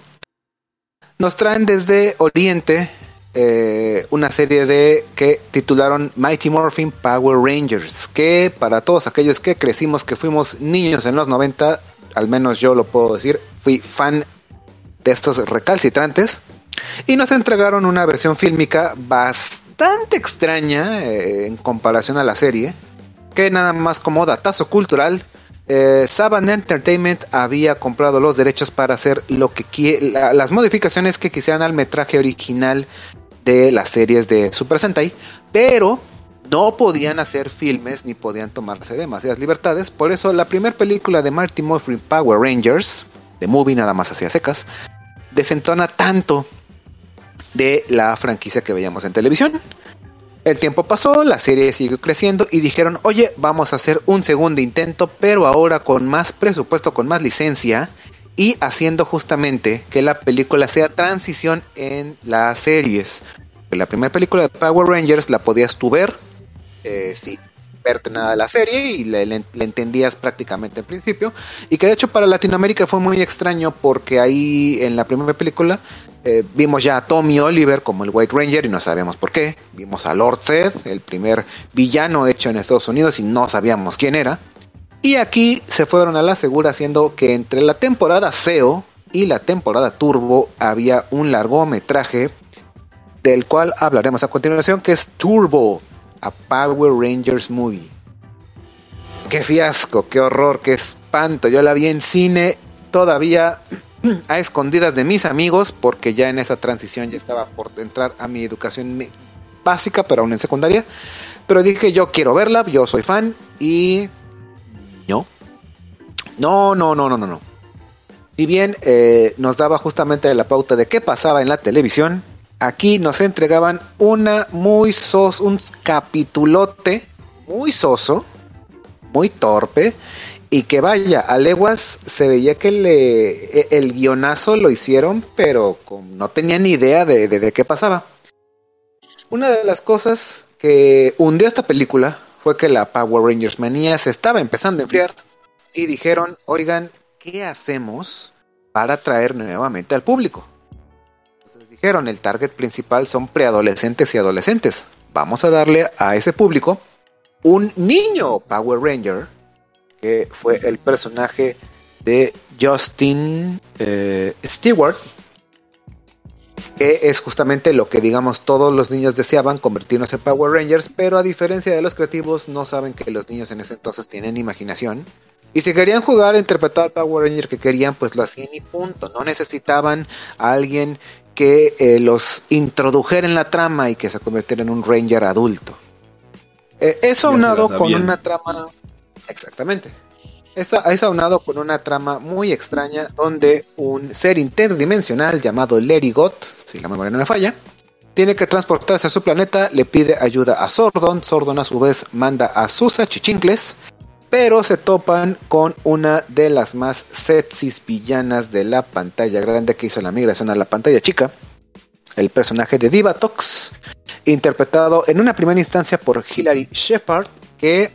Nos traen desde Oriente eh, una serie de que titularon Mighty Morphin Power Rangers, que para todos aquellos que crecimos, que fuimos niños en los 90, al menos yo lo puedo decir, fui fan estos recalcitrantes y nos entregaron una versión fílmica bastante extraña eh, en comparación a la serie, que nada más como datazo cultural, eh, Saban Entertainment había comprado los derechos para hacer lo que las modificaciones que quisieran al metraje original de las series de Super Sentai, pero no podían hacer filmes ni podían tomarse demasiadas libertades, por eso la primera película de Marty Morphin Power Rangers, de movie nada más hacía secas, desentona tanto de la franquicia que veíamos en televisión. El tiempo pasó, la serie siguió creciendo y dijeron, oye, vamos a hacer un segundo intento, pero ahora con más presupuesto, con más licencia y haciendo justamente que la película sea transición en las series. La primera película de Power Rangers la podías tú ver eh, sin verte nada de la serie y le, entendías prácticamente en principio. Y que de hecho para Latinoamérica fue muy extraño porque ahí en la primera película eh, vimos ya a Tommy Oliver como el White Ranger y no sabíamos por qué. Vimos a Lord Zed, el primer villano hecho en Estados Unidos y no sabíamos quién era. Y aquí se fueron a la segura haciendo que entre la temporada SEO y la temporada Turbo había un largometraje del cual hablaremos a continuación que es Turbo, a Power Rangers Movie. Qué fiasco, qué horror, qué espanto. Yo la vi en cine todavía a escondidas de mis amigos porque ya en esa transición ya estaba por entrar a mi educación básica, pero aún en secundaria. Pero dije, yo quiero verla, yo soy fan y... No. No, no, no, no, no, no. Si bien eh, nos daba justamente la pauta de qué pasaba en la televisión, aquí nos entregaban una muy sos, un capitulote muy soso, muy torpe, y que vaya, a leguas se veía que le, e- el guionazo lo hicieron, pero no tenía ni idea de, de- de qué pasaba. Una de las cosas que hundió esta película fue que la Power Rangers manía se estaba empezando a enfriar y dijeron, oigan, ¿qué hacemos para atraer nuevamente al público? Dijeron, el target principal son preadolescentes y adolescentes. Vamos a darle a ese público un niño Power Ranger, que fue el personaje de Justin eh, Stewart, que es justamente lo que digamos todos los niños deseaban convertirnos en Power Rangers, pero a diferencia de los creativos no saben que los niños en ese entonces tienen imaginación. Y si querían jugar interpretar al Power Ranger que querían, pues lo hacían y punto. No necesitaban a alguien que eh, los introdujera en la trama y que se convirtiera en un Ranger adulto. Eh, eso Ya aunado con una trama... Exactamente. Eso, eso aunado con una trama muy extraña donde un ser interdimensional llamado Larry Gott, si la memoria no me falla, tiene que transportarse a su planeta, le pide ayuda a Sordon, Sordon a su vez manda a sus achichincles, pero se topan con una de las más sexys villanas de la pantalla grande que hizo la migración a la pantalla chica, el personaje de Divatox, interpretado en una primera instancia por Hilary Shepard, que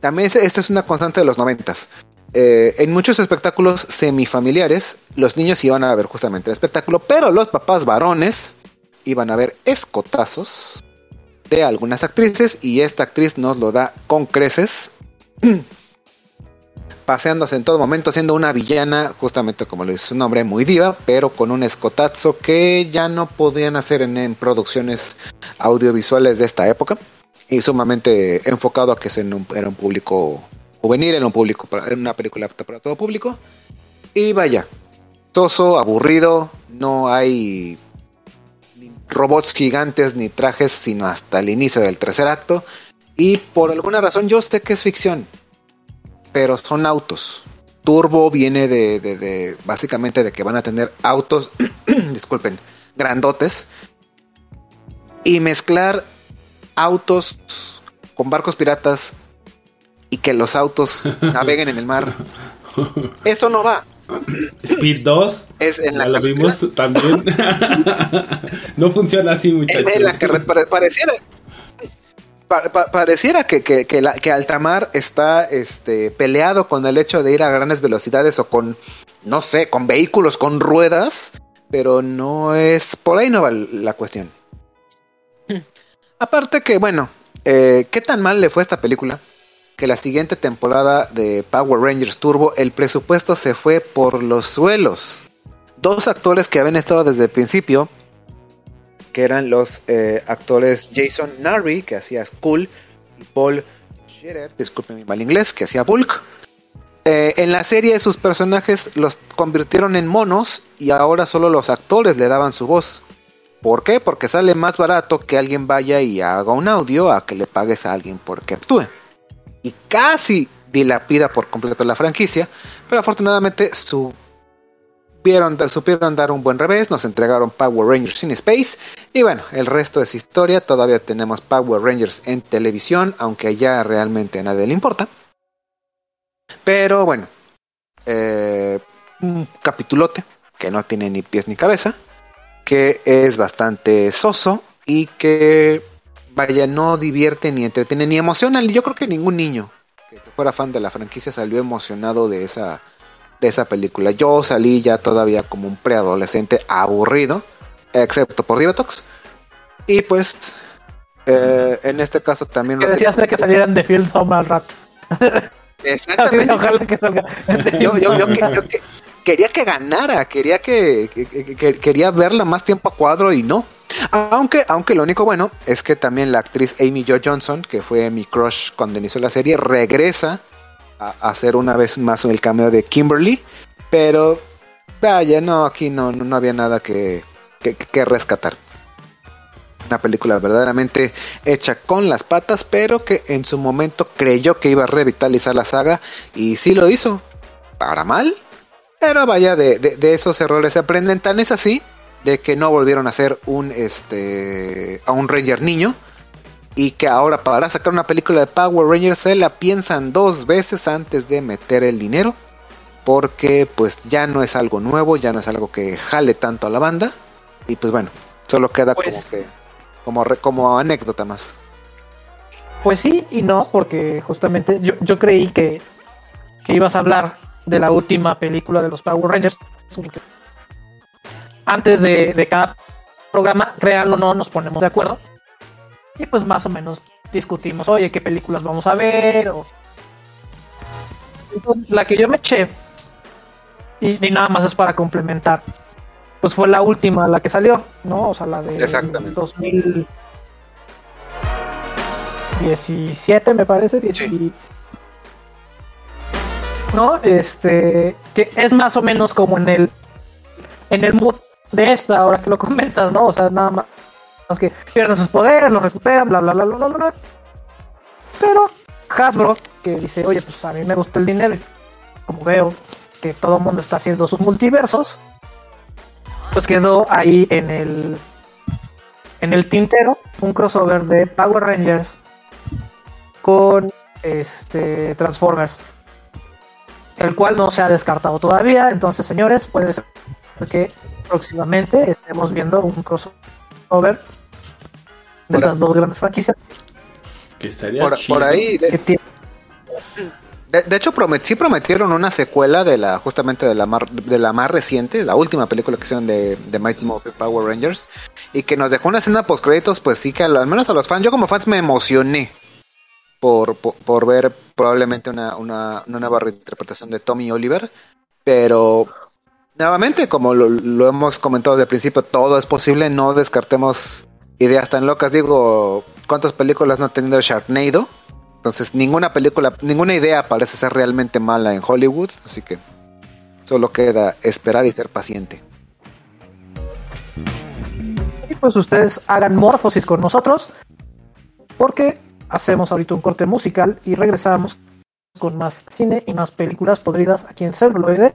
también es- esta es una constante de los noventas. Eh, en muchos espectáculos semifamiliares, los niños iban a ver justamente el espectáculo, pero los papás varones iban a ver escotazos de algunas actrices y esta actriz nos lo da con creces, paseándose en todo momento siendo una villana, justamente como lo dice su nombre, muy diva, pero con un escotazo que ya no podían hacer en, producciones audiovisuales de esta época y sumamente enfocado a que era un público juvenil, era un público para, era una película apta para todo público. Y vaya, soso, aburrido, no hay robots gigantes ni trajes, sino hasta el inicio del tercer acto. Y por alguna razón yo sé que es ficción, pero son autos. Turbo viene de, de- de- básicamente de que van a tener autos, disculpen, grandotes. Y mezclar autos con barcos piratas y que los autos naveguen en el mar. Eso no va. Speed 2. Es en la película. vimos también. no funciona así, En, muchachos. en la que re- pare- pareciera pa- pa- pareciera que, que, que, la- que Altamar está este, peleado con el hecho de ir a grandes velocidades o con, no sé, con vehículos con ruedas, pero no es, por ahí no va la cuestión. Aparte que, bueno, eh, ¿qué tan mal le fue a esta película? Que la siguiente temporada de Power Rangers Turbo, el presupuesto se fue por los suelos. Dos actores que habían estado desde el principio, que eran los eh, actores Jason Narry, que hacía Skull, y Paul Scherer, disculpen mi mal inglés, que hacía Bulk. Eh, en la serie sus personajes los convirtieron en monos y ahora solo los actores le daban su voz. ¿Por qué? Porque sale más barato que alguien vaya y haga un audio a que le pagues a alguien porque actúe. Y casi dilapida por completo la franquicia, pero afortunadamente supieron, dar un buen revés, nos entregaron Power Rangers in Space y bueno, el resto es historia, todavía tenemos Power Rangers en televisión, aunque ya realmente a nadie le importa. Pero bueno, eh, un capitulote que no tiene ni pies ni cabeza, que es bastante soso y que, vaya, no divierte ni entretiene ni emociona. Yo creo que ningún niño que fuera fan de la franquicia salió emocionado de esa, de esa película. Yo salí ya todavía como un preadolescente aburrido, excepto por Divatox. Y pues, eh, en este caso también... Que decías de que salieran de Field Home al rato. Exactamente. Ojalá que salga. yo, yo, yo, que- yo que- quería que ganara, quería que, que- que- que- quería verla más tiempo a cuadro y no. Aunque, aunque lo único bueno es que también la actriz Amy Jo Johnson, que fue mi crush cuando inició la serie, regresa hacer una vez más el cameo de Kimberly, pero vaya, no, aquí no, no, había nada que, que, que rescatar. Una película verdaderamente hecha con las patas, pero que en su momento creyó que iba a revitalizar la saga y sí lo hizo. Para mal, pero vaya, de, de- de esos errores se aprenden. Tan es así de que no volvieron a hacer un este a un Ranger niño y que ahora para sacar una película de Power Rangers se la piensan dos veces antes de meter el dinero porque pues ya no es algo nuevo, ya no es algo que jale tanto a la banda y pues bueno, solo queda Pues- como que como re- como anécdota más. Pues sí y no, porque justamente yo, yo creí que, que ibas a hablar de la última película de los Power Rangers. Antes de, de cada programa, real o no, nos ponemos de acuerdo. Y pues más o menos discutimos, oye, qué películas vamos a ver. O... Entonces, la que yo me eché, y, y nada más es para complementar, pues fue la última, la que salió, ¿no? O sea, la de Exactamente. 2000. 17 me parece, 10 Sí. ¿no? Este, que es más o menos como en el en el mood de esta, ahora que lo comentas, ¿no? O sea, nada más que pierden sus poderes, los recuperan, bla, bla, bla, bla, bla, bla. Pero Hasbro, que dice, oye, pues a mí me gusta el dinero, como veo que todo el mundo está haciendo sus multiversos, pues quedó ahí en el en el tintero un crossover de Power Rangers con este Transformers el cual no se ha descartado todavía entonces señores puede ser que próximamente estemos viendo un crossover de Por- esas dos grandes franquicias Que estaría Por, chido. por ahí, de, de- de hecho promet- sí prometieron una secuela de la justamente de la mar- de la más reciente, la última película que hicieron de, de Mighty Morphin Power Rangers y que nos dejó una escena post créditos, pues sí que al, al menos a los fans, yo como fans me emocioné por, por, por ver probablemente una, una, una nueva reinterpretación de Tommy Oliver, pero nuevamente, como lo, lo hemos comentado desde el principio, todo es posible, no descartemos ideas tan locas. Digo, ¿cuántas películas no ha tenido Sharknado? Entonces, ninguna película, ninguna idea parece ser realmente mala en Hollywood, así que Solo queda esperar y ser paciente. Y pues ustedes hagan morfosis con nosotros, porque hacemos ahorita un corte musical y regresamos con más cine y más películas podridas aquí en celuloide.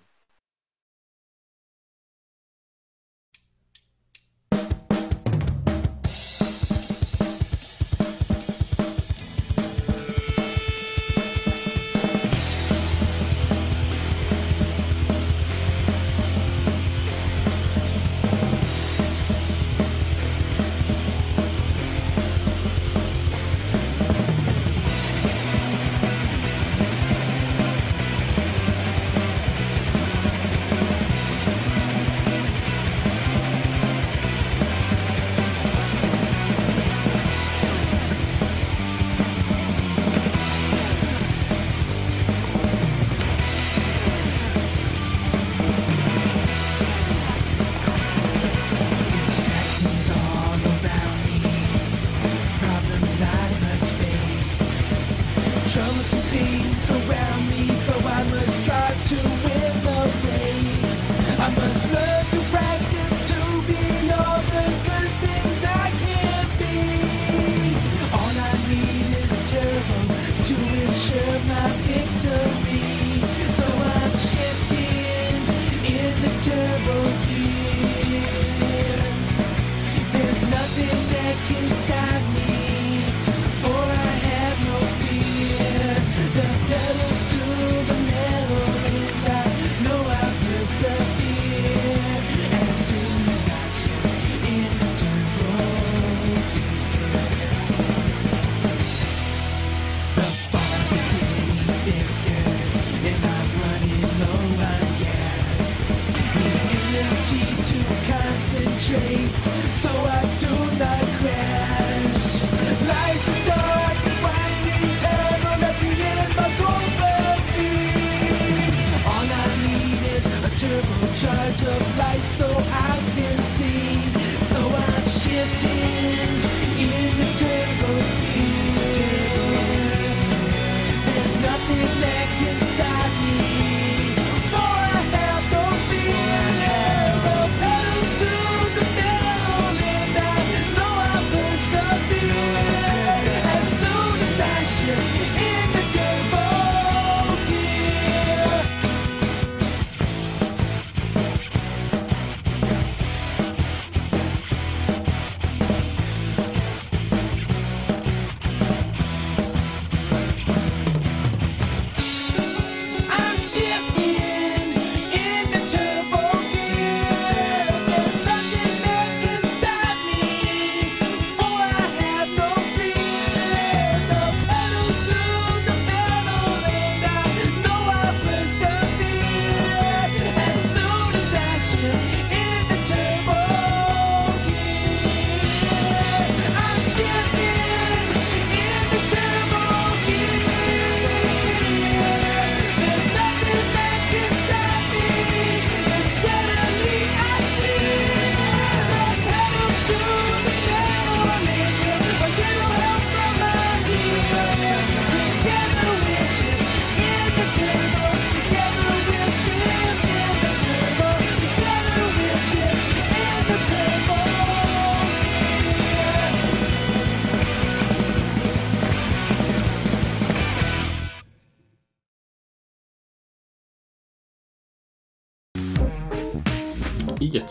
So I do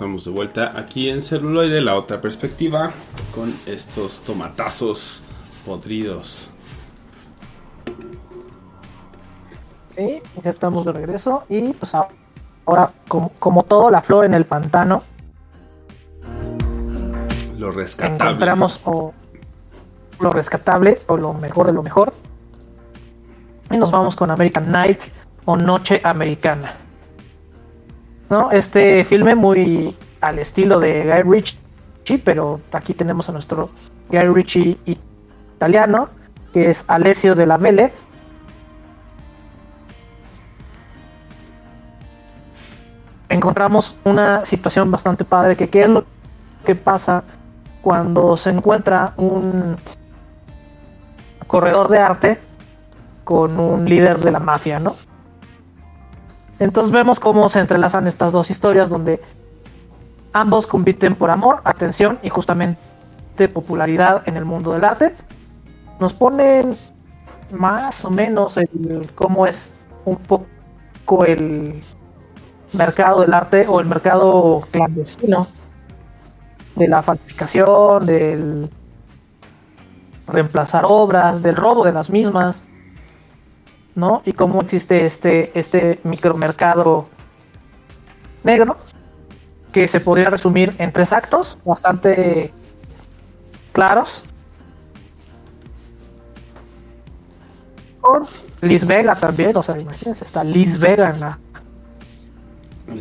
estamos de vuelta aquí en celuloide, la otra perspectiva, con estos tomatazos podridos. Sí, ya estamos de regreso y pues ahora como, como todo la flor en el pantano Lo rescatable. encontramos o lo rescatable o lo mejor de lo mejor y nos vamos con American Night o Noche Americana. ¿No? Este filme muy al estilo de Guy Ritchie, pero aquí tenemos a nuestro Guy Ritchie italiano, que es Alessio de la Mele. Encontramos una situación bastante padre que qué es lo que pasa cuando se encuentra un corredor de arte con un líder de la mafia, ¿no? Entonces vemos cómo se entrelazan estas dos historias donde ambos compiten por amor, atención y justamente popularidad en el mundo del arte. Nos ponen más o menos el, cómo es un poco el mercado del arte o el mercado clandestino de la falsificación, del reemplazar obras, del robo de las mismas, ¿no? Y cómo existe este, este micromercado negro que se podría resumir en tres actos bastante claros. Con Liz Vega también, o sea, imagínense, está Liz Vega en la,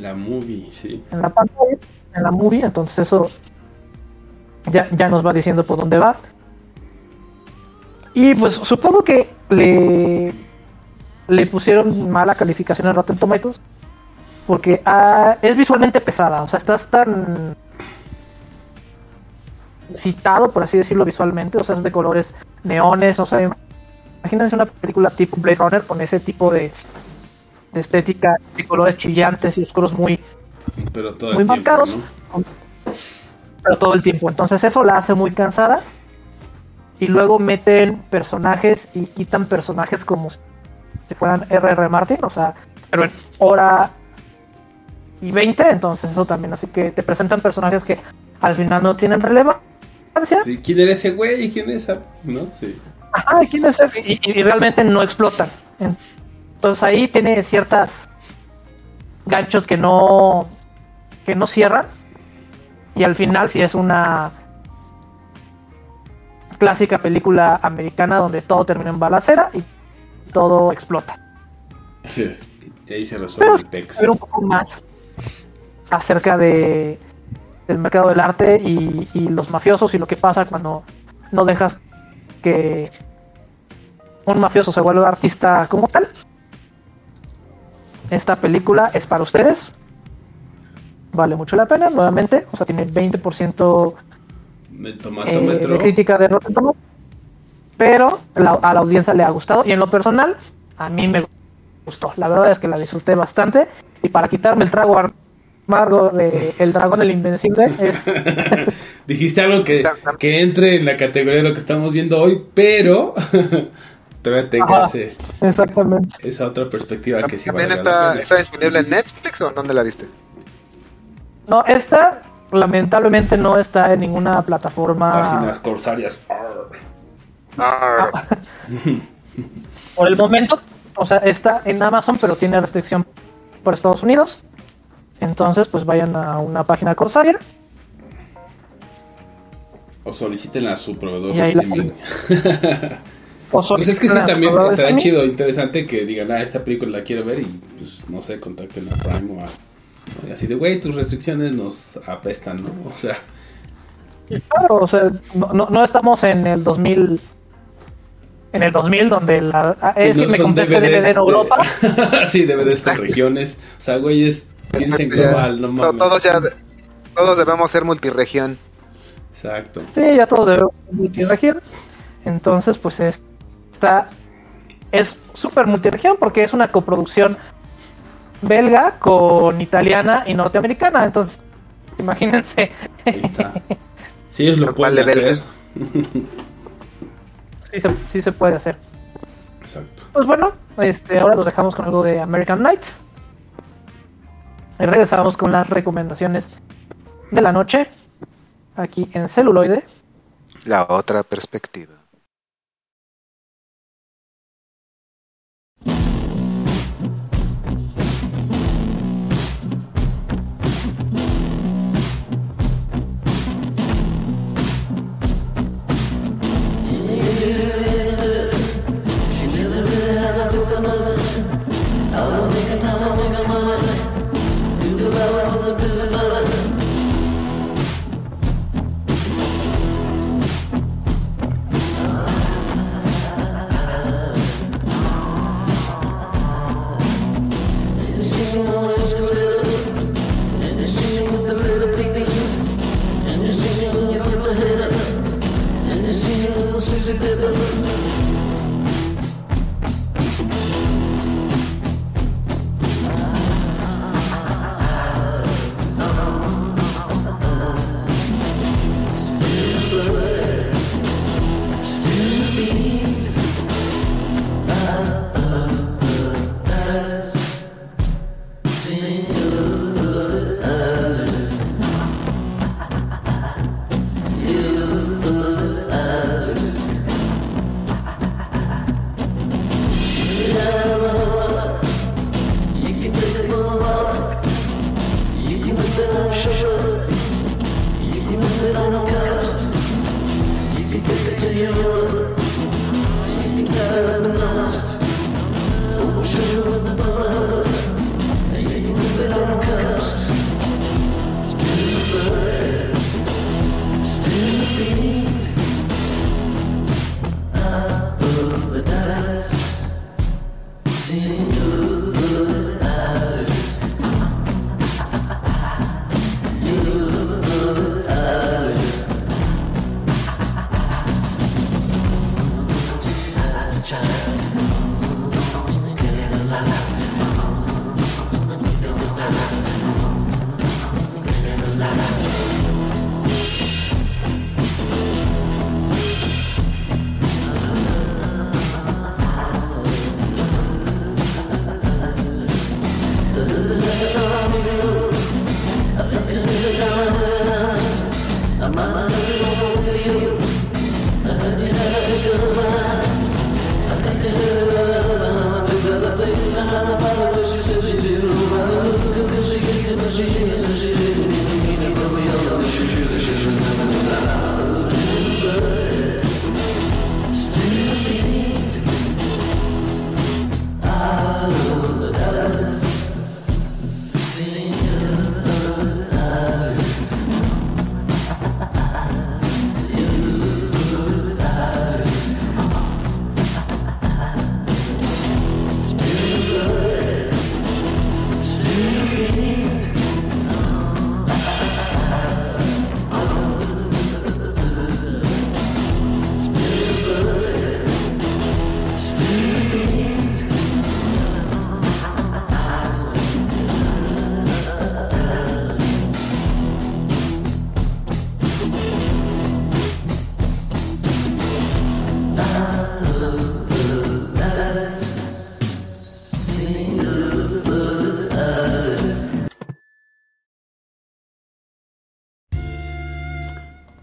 La movie, sí. en la pantalla, en la movie, entonces eso ya, ya nos va diciendo por dónde va. Y pues supongo que le, le pusieron mala calificación a Rotten Tomatoes porque ah, es visualmente pesada, o sea, estás tan citado, por así decirlo, visualmente, o sea, es de colores neones, o sea, imagínense una película tipo Blade Runner con ese tipo de, de estética, de colores chillantes y oscuros muy, Pero todo muy el tiempo, marcados, ¿no? pero todo el tiempo. Entonces eso la hace muy cansada. Y luego meten personajes y quitan personajes como si fueran R.R. Martin, o sea, pero en hora y 20, entonces eso también. Así que te presentan personajes que al final no tienen relevancia. ¿Quién era ese güey y quién es esa? ¿No? Sí. Ajá, ¿y quién es ese? y, y- y realmente no explotan. Entonces ahí tiene ciertas ganchos que no que no cierran y al final si es una clásica película americana donde todo termina en balacera y todo explota. Y ahí se resuelve Pero el pex. ver un poco más acerca de del mercado del arte y, y los mafiosos y lo que pasa cuando no dejas que un mafioso se vuelva artista como tal. Esta película es para ustedes. Vale mucho la pena, nuevamente. O sea, tiene 20% El eh, de crítica de Rotten Tomatoes. Pero la- a la audiencia le ha gustado. Y en lo personal, a mí me gustó. La verdad es que la disfruté bastante. Y para quitarme el trago amargo de El Dragón el Invencible, es Dijiste algo que, que entre en la categoría de lo que estamos viendo hoy, pero todavía tenga Ajá. ese- exactamente. esa otra perspectiva que sí ¿También la está, está disponible en Netflix o en dónde la viste? No, esta lamentablemente no está en ninguna plataforma. Páginas corsarias. Arr. Ah, Por el momento, o sea, está en Amazon, pero tiene restricción por Estados Unidos. Entonces, pues vayan a una página Corsair. O soliciten a su proveedor de la o Pues es que sí, también estará chido, interesante que digan, ah, esta película la quiero ver y pues no sé, contacten a Prime o a. ¿no? Y así de, güey, tus restricciones nos apestan, ¿no? O sea, Claro, o sea, no, no, no estamos en el 2000. En el 2000, donde la. ah, Es no que me son compré este DVD en de- Europa. sí, DVDs con regiones. O sea, güey, es. Piensa en ya. global, no To- mames. todos ya, todos debemos ser multiregión. Exacto. Sí, ya todos debemos multiregión. Entonces, pues es, está. Es súper multiregión porque es una coproducción belga con italiana y norteamericana. Entonces, imagínense. Ahí está. Sí, ellos lo Lo cual pueden de hacer. Sí se, sí se puede hacer. Exacto. Pues bueno, este, ahora los dejamos con algo de American Night. Y regresamos con las recomendaciones de la noche. Aquí en celuloide. La otra perspectiva. a good balloon.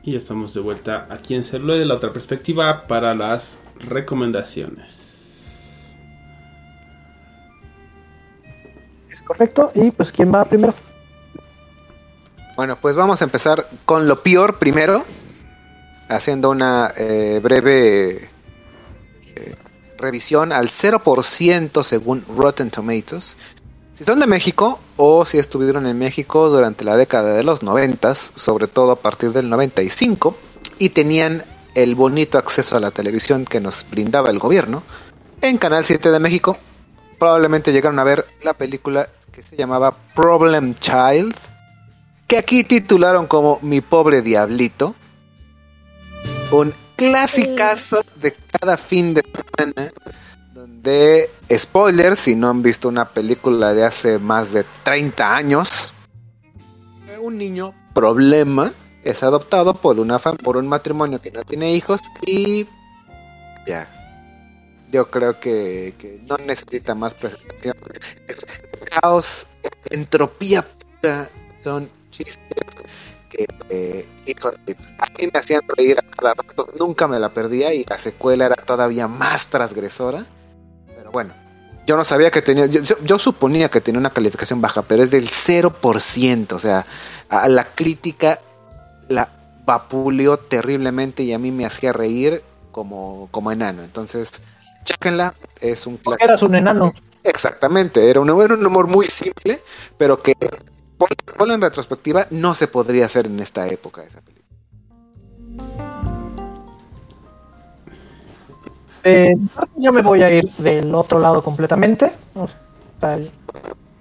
Y ya estamos de vuelta aquí en Celuloide, la otra perspectiva para las recomendaciones. Es correcto. Y pues, ¿quién va primero? Bueno, pues vamos a empezar con lo peor primero, haciendo una eh, breve eh, revisión al 0% según Rotten Tomatoes. Si son de México o si estuvieron en México durante la década de los 90, sobre todo a partir del 95, y tenían el bonito acceso a la televisión que nos brindaba el gobierno, en Canal 7 de México, probablemente llegaron a ver la película que se llamaba Problem Child, que aquí titularon como Mi pobre diablito. Un clasicazo de cada fin de semana. Donde, spoilers, si no han visto una película de hace más de 30 años, un niño problema es adoptado por, una por un matrimonio que no tiene hijos y ya. Yo creo que, no necesita más presentación. Es caos, entropía pura, son chistes que, eh, a mí me hacían reír a cada rato, nunca me la perdía y la secuela era todavía más transgresora. Bueno, yo no sabía que tenía, yo, suponía que tenía una calificación baja, pero es del 0%, o sea, a la crítica la vapuleó terriblemente y a mí me hacía reír como, como enano. Entonces, chéquenla, es un Porque eras un enano. Exactamente, era un, era un humor muy simple, pero que pon- ponlo en retrospectiva, no se podría hacer en esta época esa película. Eh, yo me voy a ir del otro lado completamente.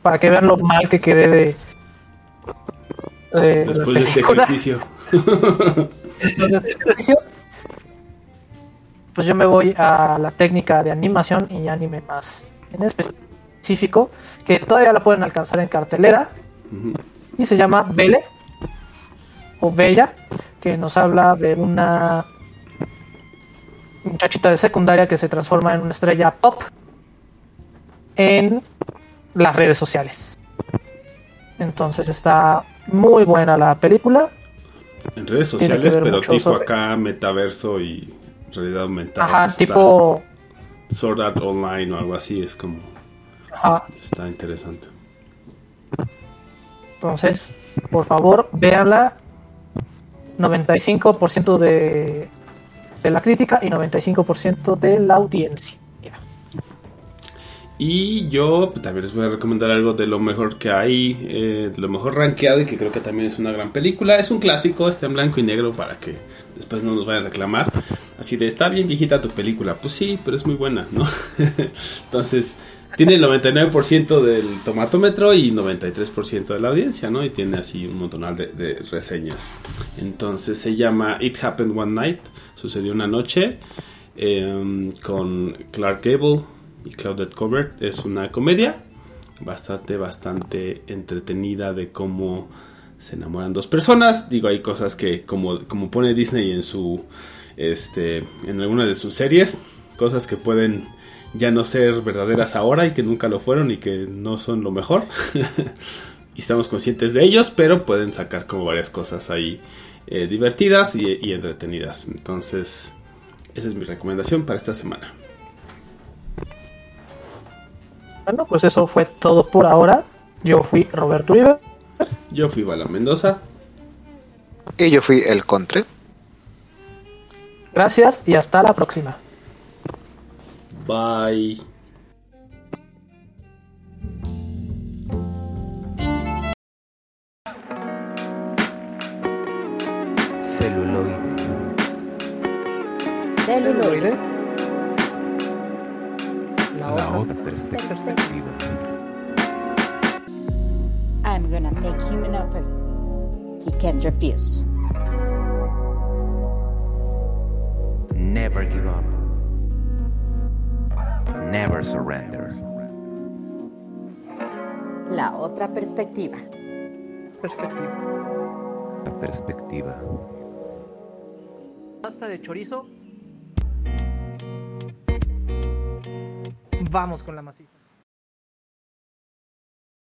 para que vean lo mal que quedé de. Después de este ejercicio. Después de este ejercicio, Pues yo me voy a la técnica de animación y anime más en específico, que todavía la pueden alcanzar en cartelera y se llama Belle o Bella, que nos habla de una muchachita de secundaria que se transforma en una estrella pop en las redes sociales. Entonces está muy buena la película. En redes sociales, pero tipo sobre- acá metaverso y realidad aumentada. Ajá, Está tipo. Sword Art Online o algo así, es como. ajá, Está interesante. Entonces, por favor, véanla. 95% de de la crítica y 95% de la audiencia. Y yo también les voy a recomendar algo de lo mejor que hay, eh, de lo mejor rankeado y que creo que también es una gran película. Es un clásico, está en blanco y negro para que después no nos vayan a reclamar. Así de, está bien viejita tu película. Pues sí, pero es muy buena, ¿no? Entonces, tiene el 99% del tomatómetro y 93% de la audiencia, ¿no? Y tiene así un montonal de, de reseñas. Entonces, se llama It Happened One Night, sucedió una noche, eh, con Clark Gable y Claudette Colbert. Es una comedia bastante, bastante entretenida de cómo se enamoran dos personas. Digo, hay cosas que como, como pone Disney en su este en alguna de sus series, cosas que pueden ya no ser verdaderas ahora y que nunca lo fueron y que no son lo mejor. y estamos conscientes de ellos, pero pueden sacar como varias cosas ahí eh, divertidas y, y entretenidas. Entonces, esa es mi recomendación para esta semana. Bueno, pues eso fue todo por ahora. Yo fui Roberto Uribe. Yo fui Bala Mendoza. Y yo fui el Contre. Gracias y hasta la próxima. Bye. Celuloide. Celuloide. La otra perspectiva. I'm gonna make him an offer he can't refuse. Never give up. Never surrender. La otra perspectiva. Perspectiva. La perspectiva. Pasta de chorizo. Vamos con la maciza.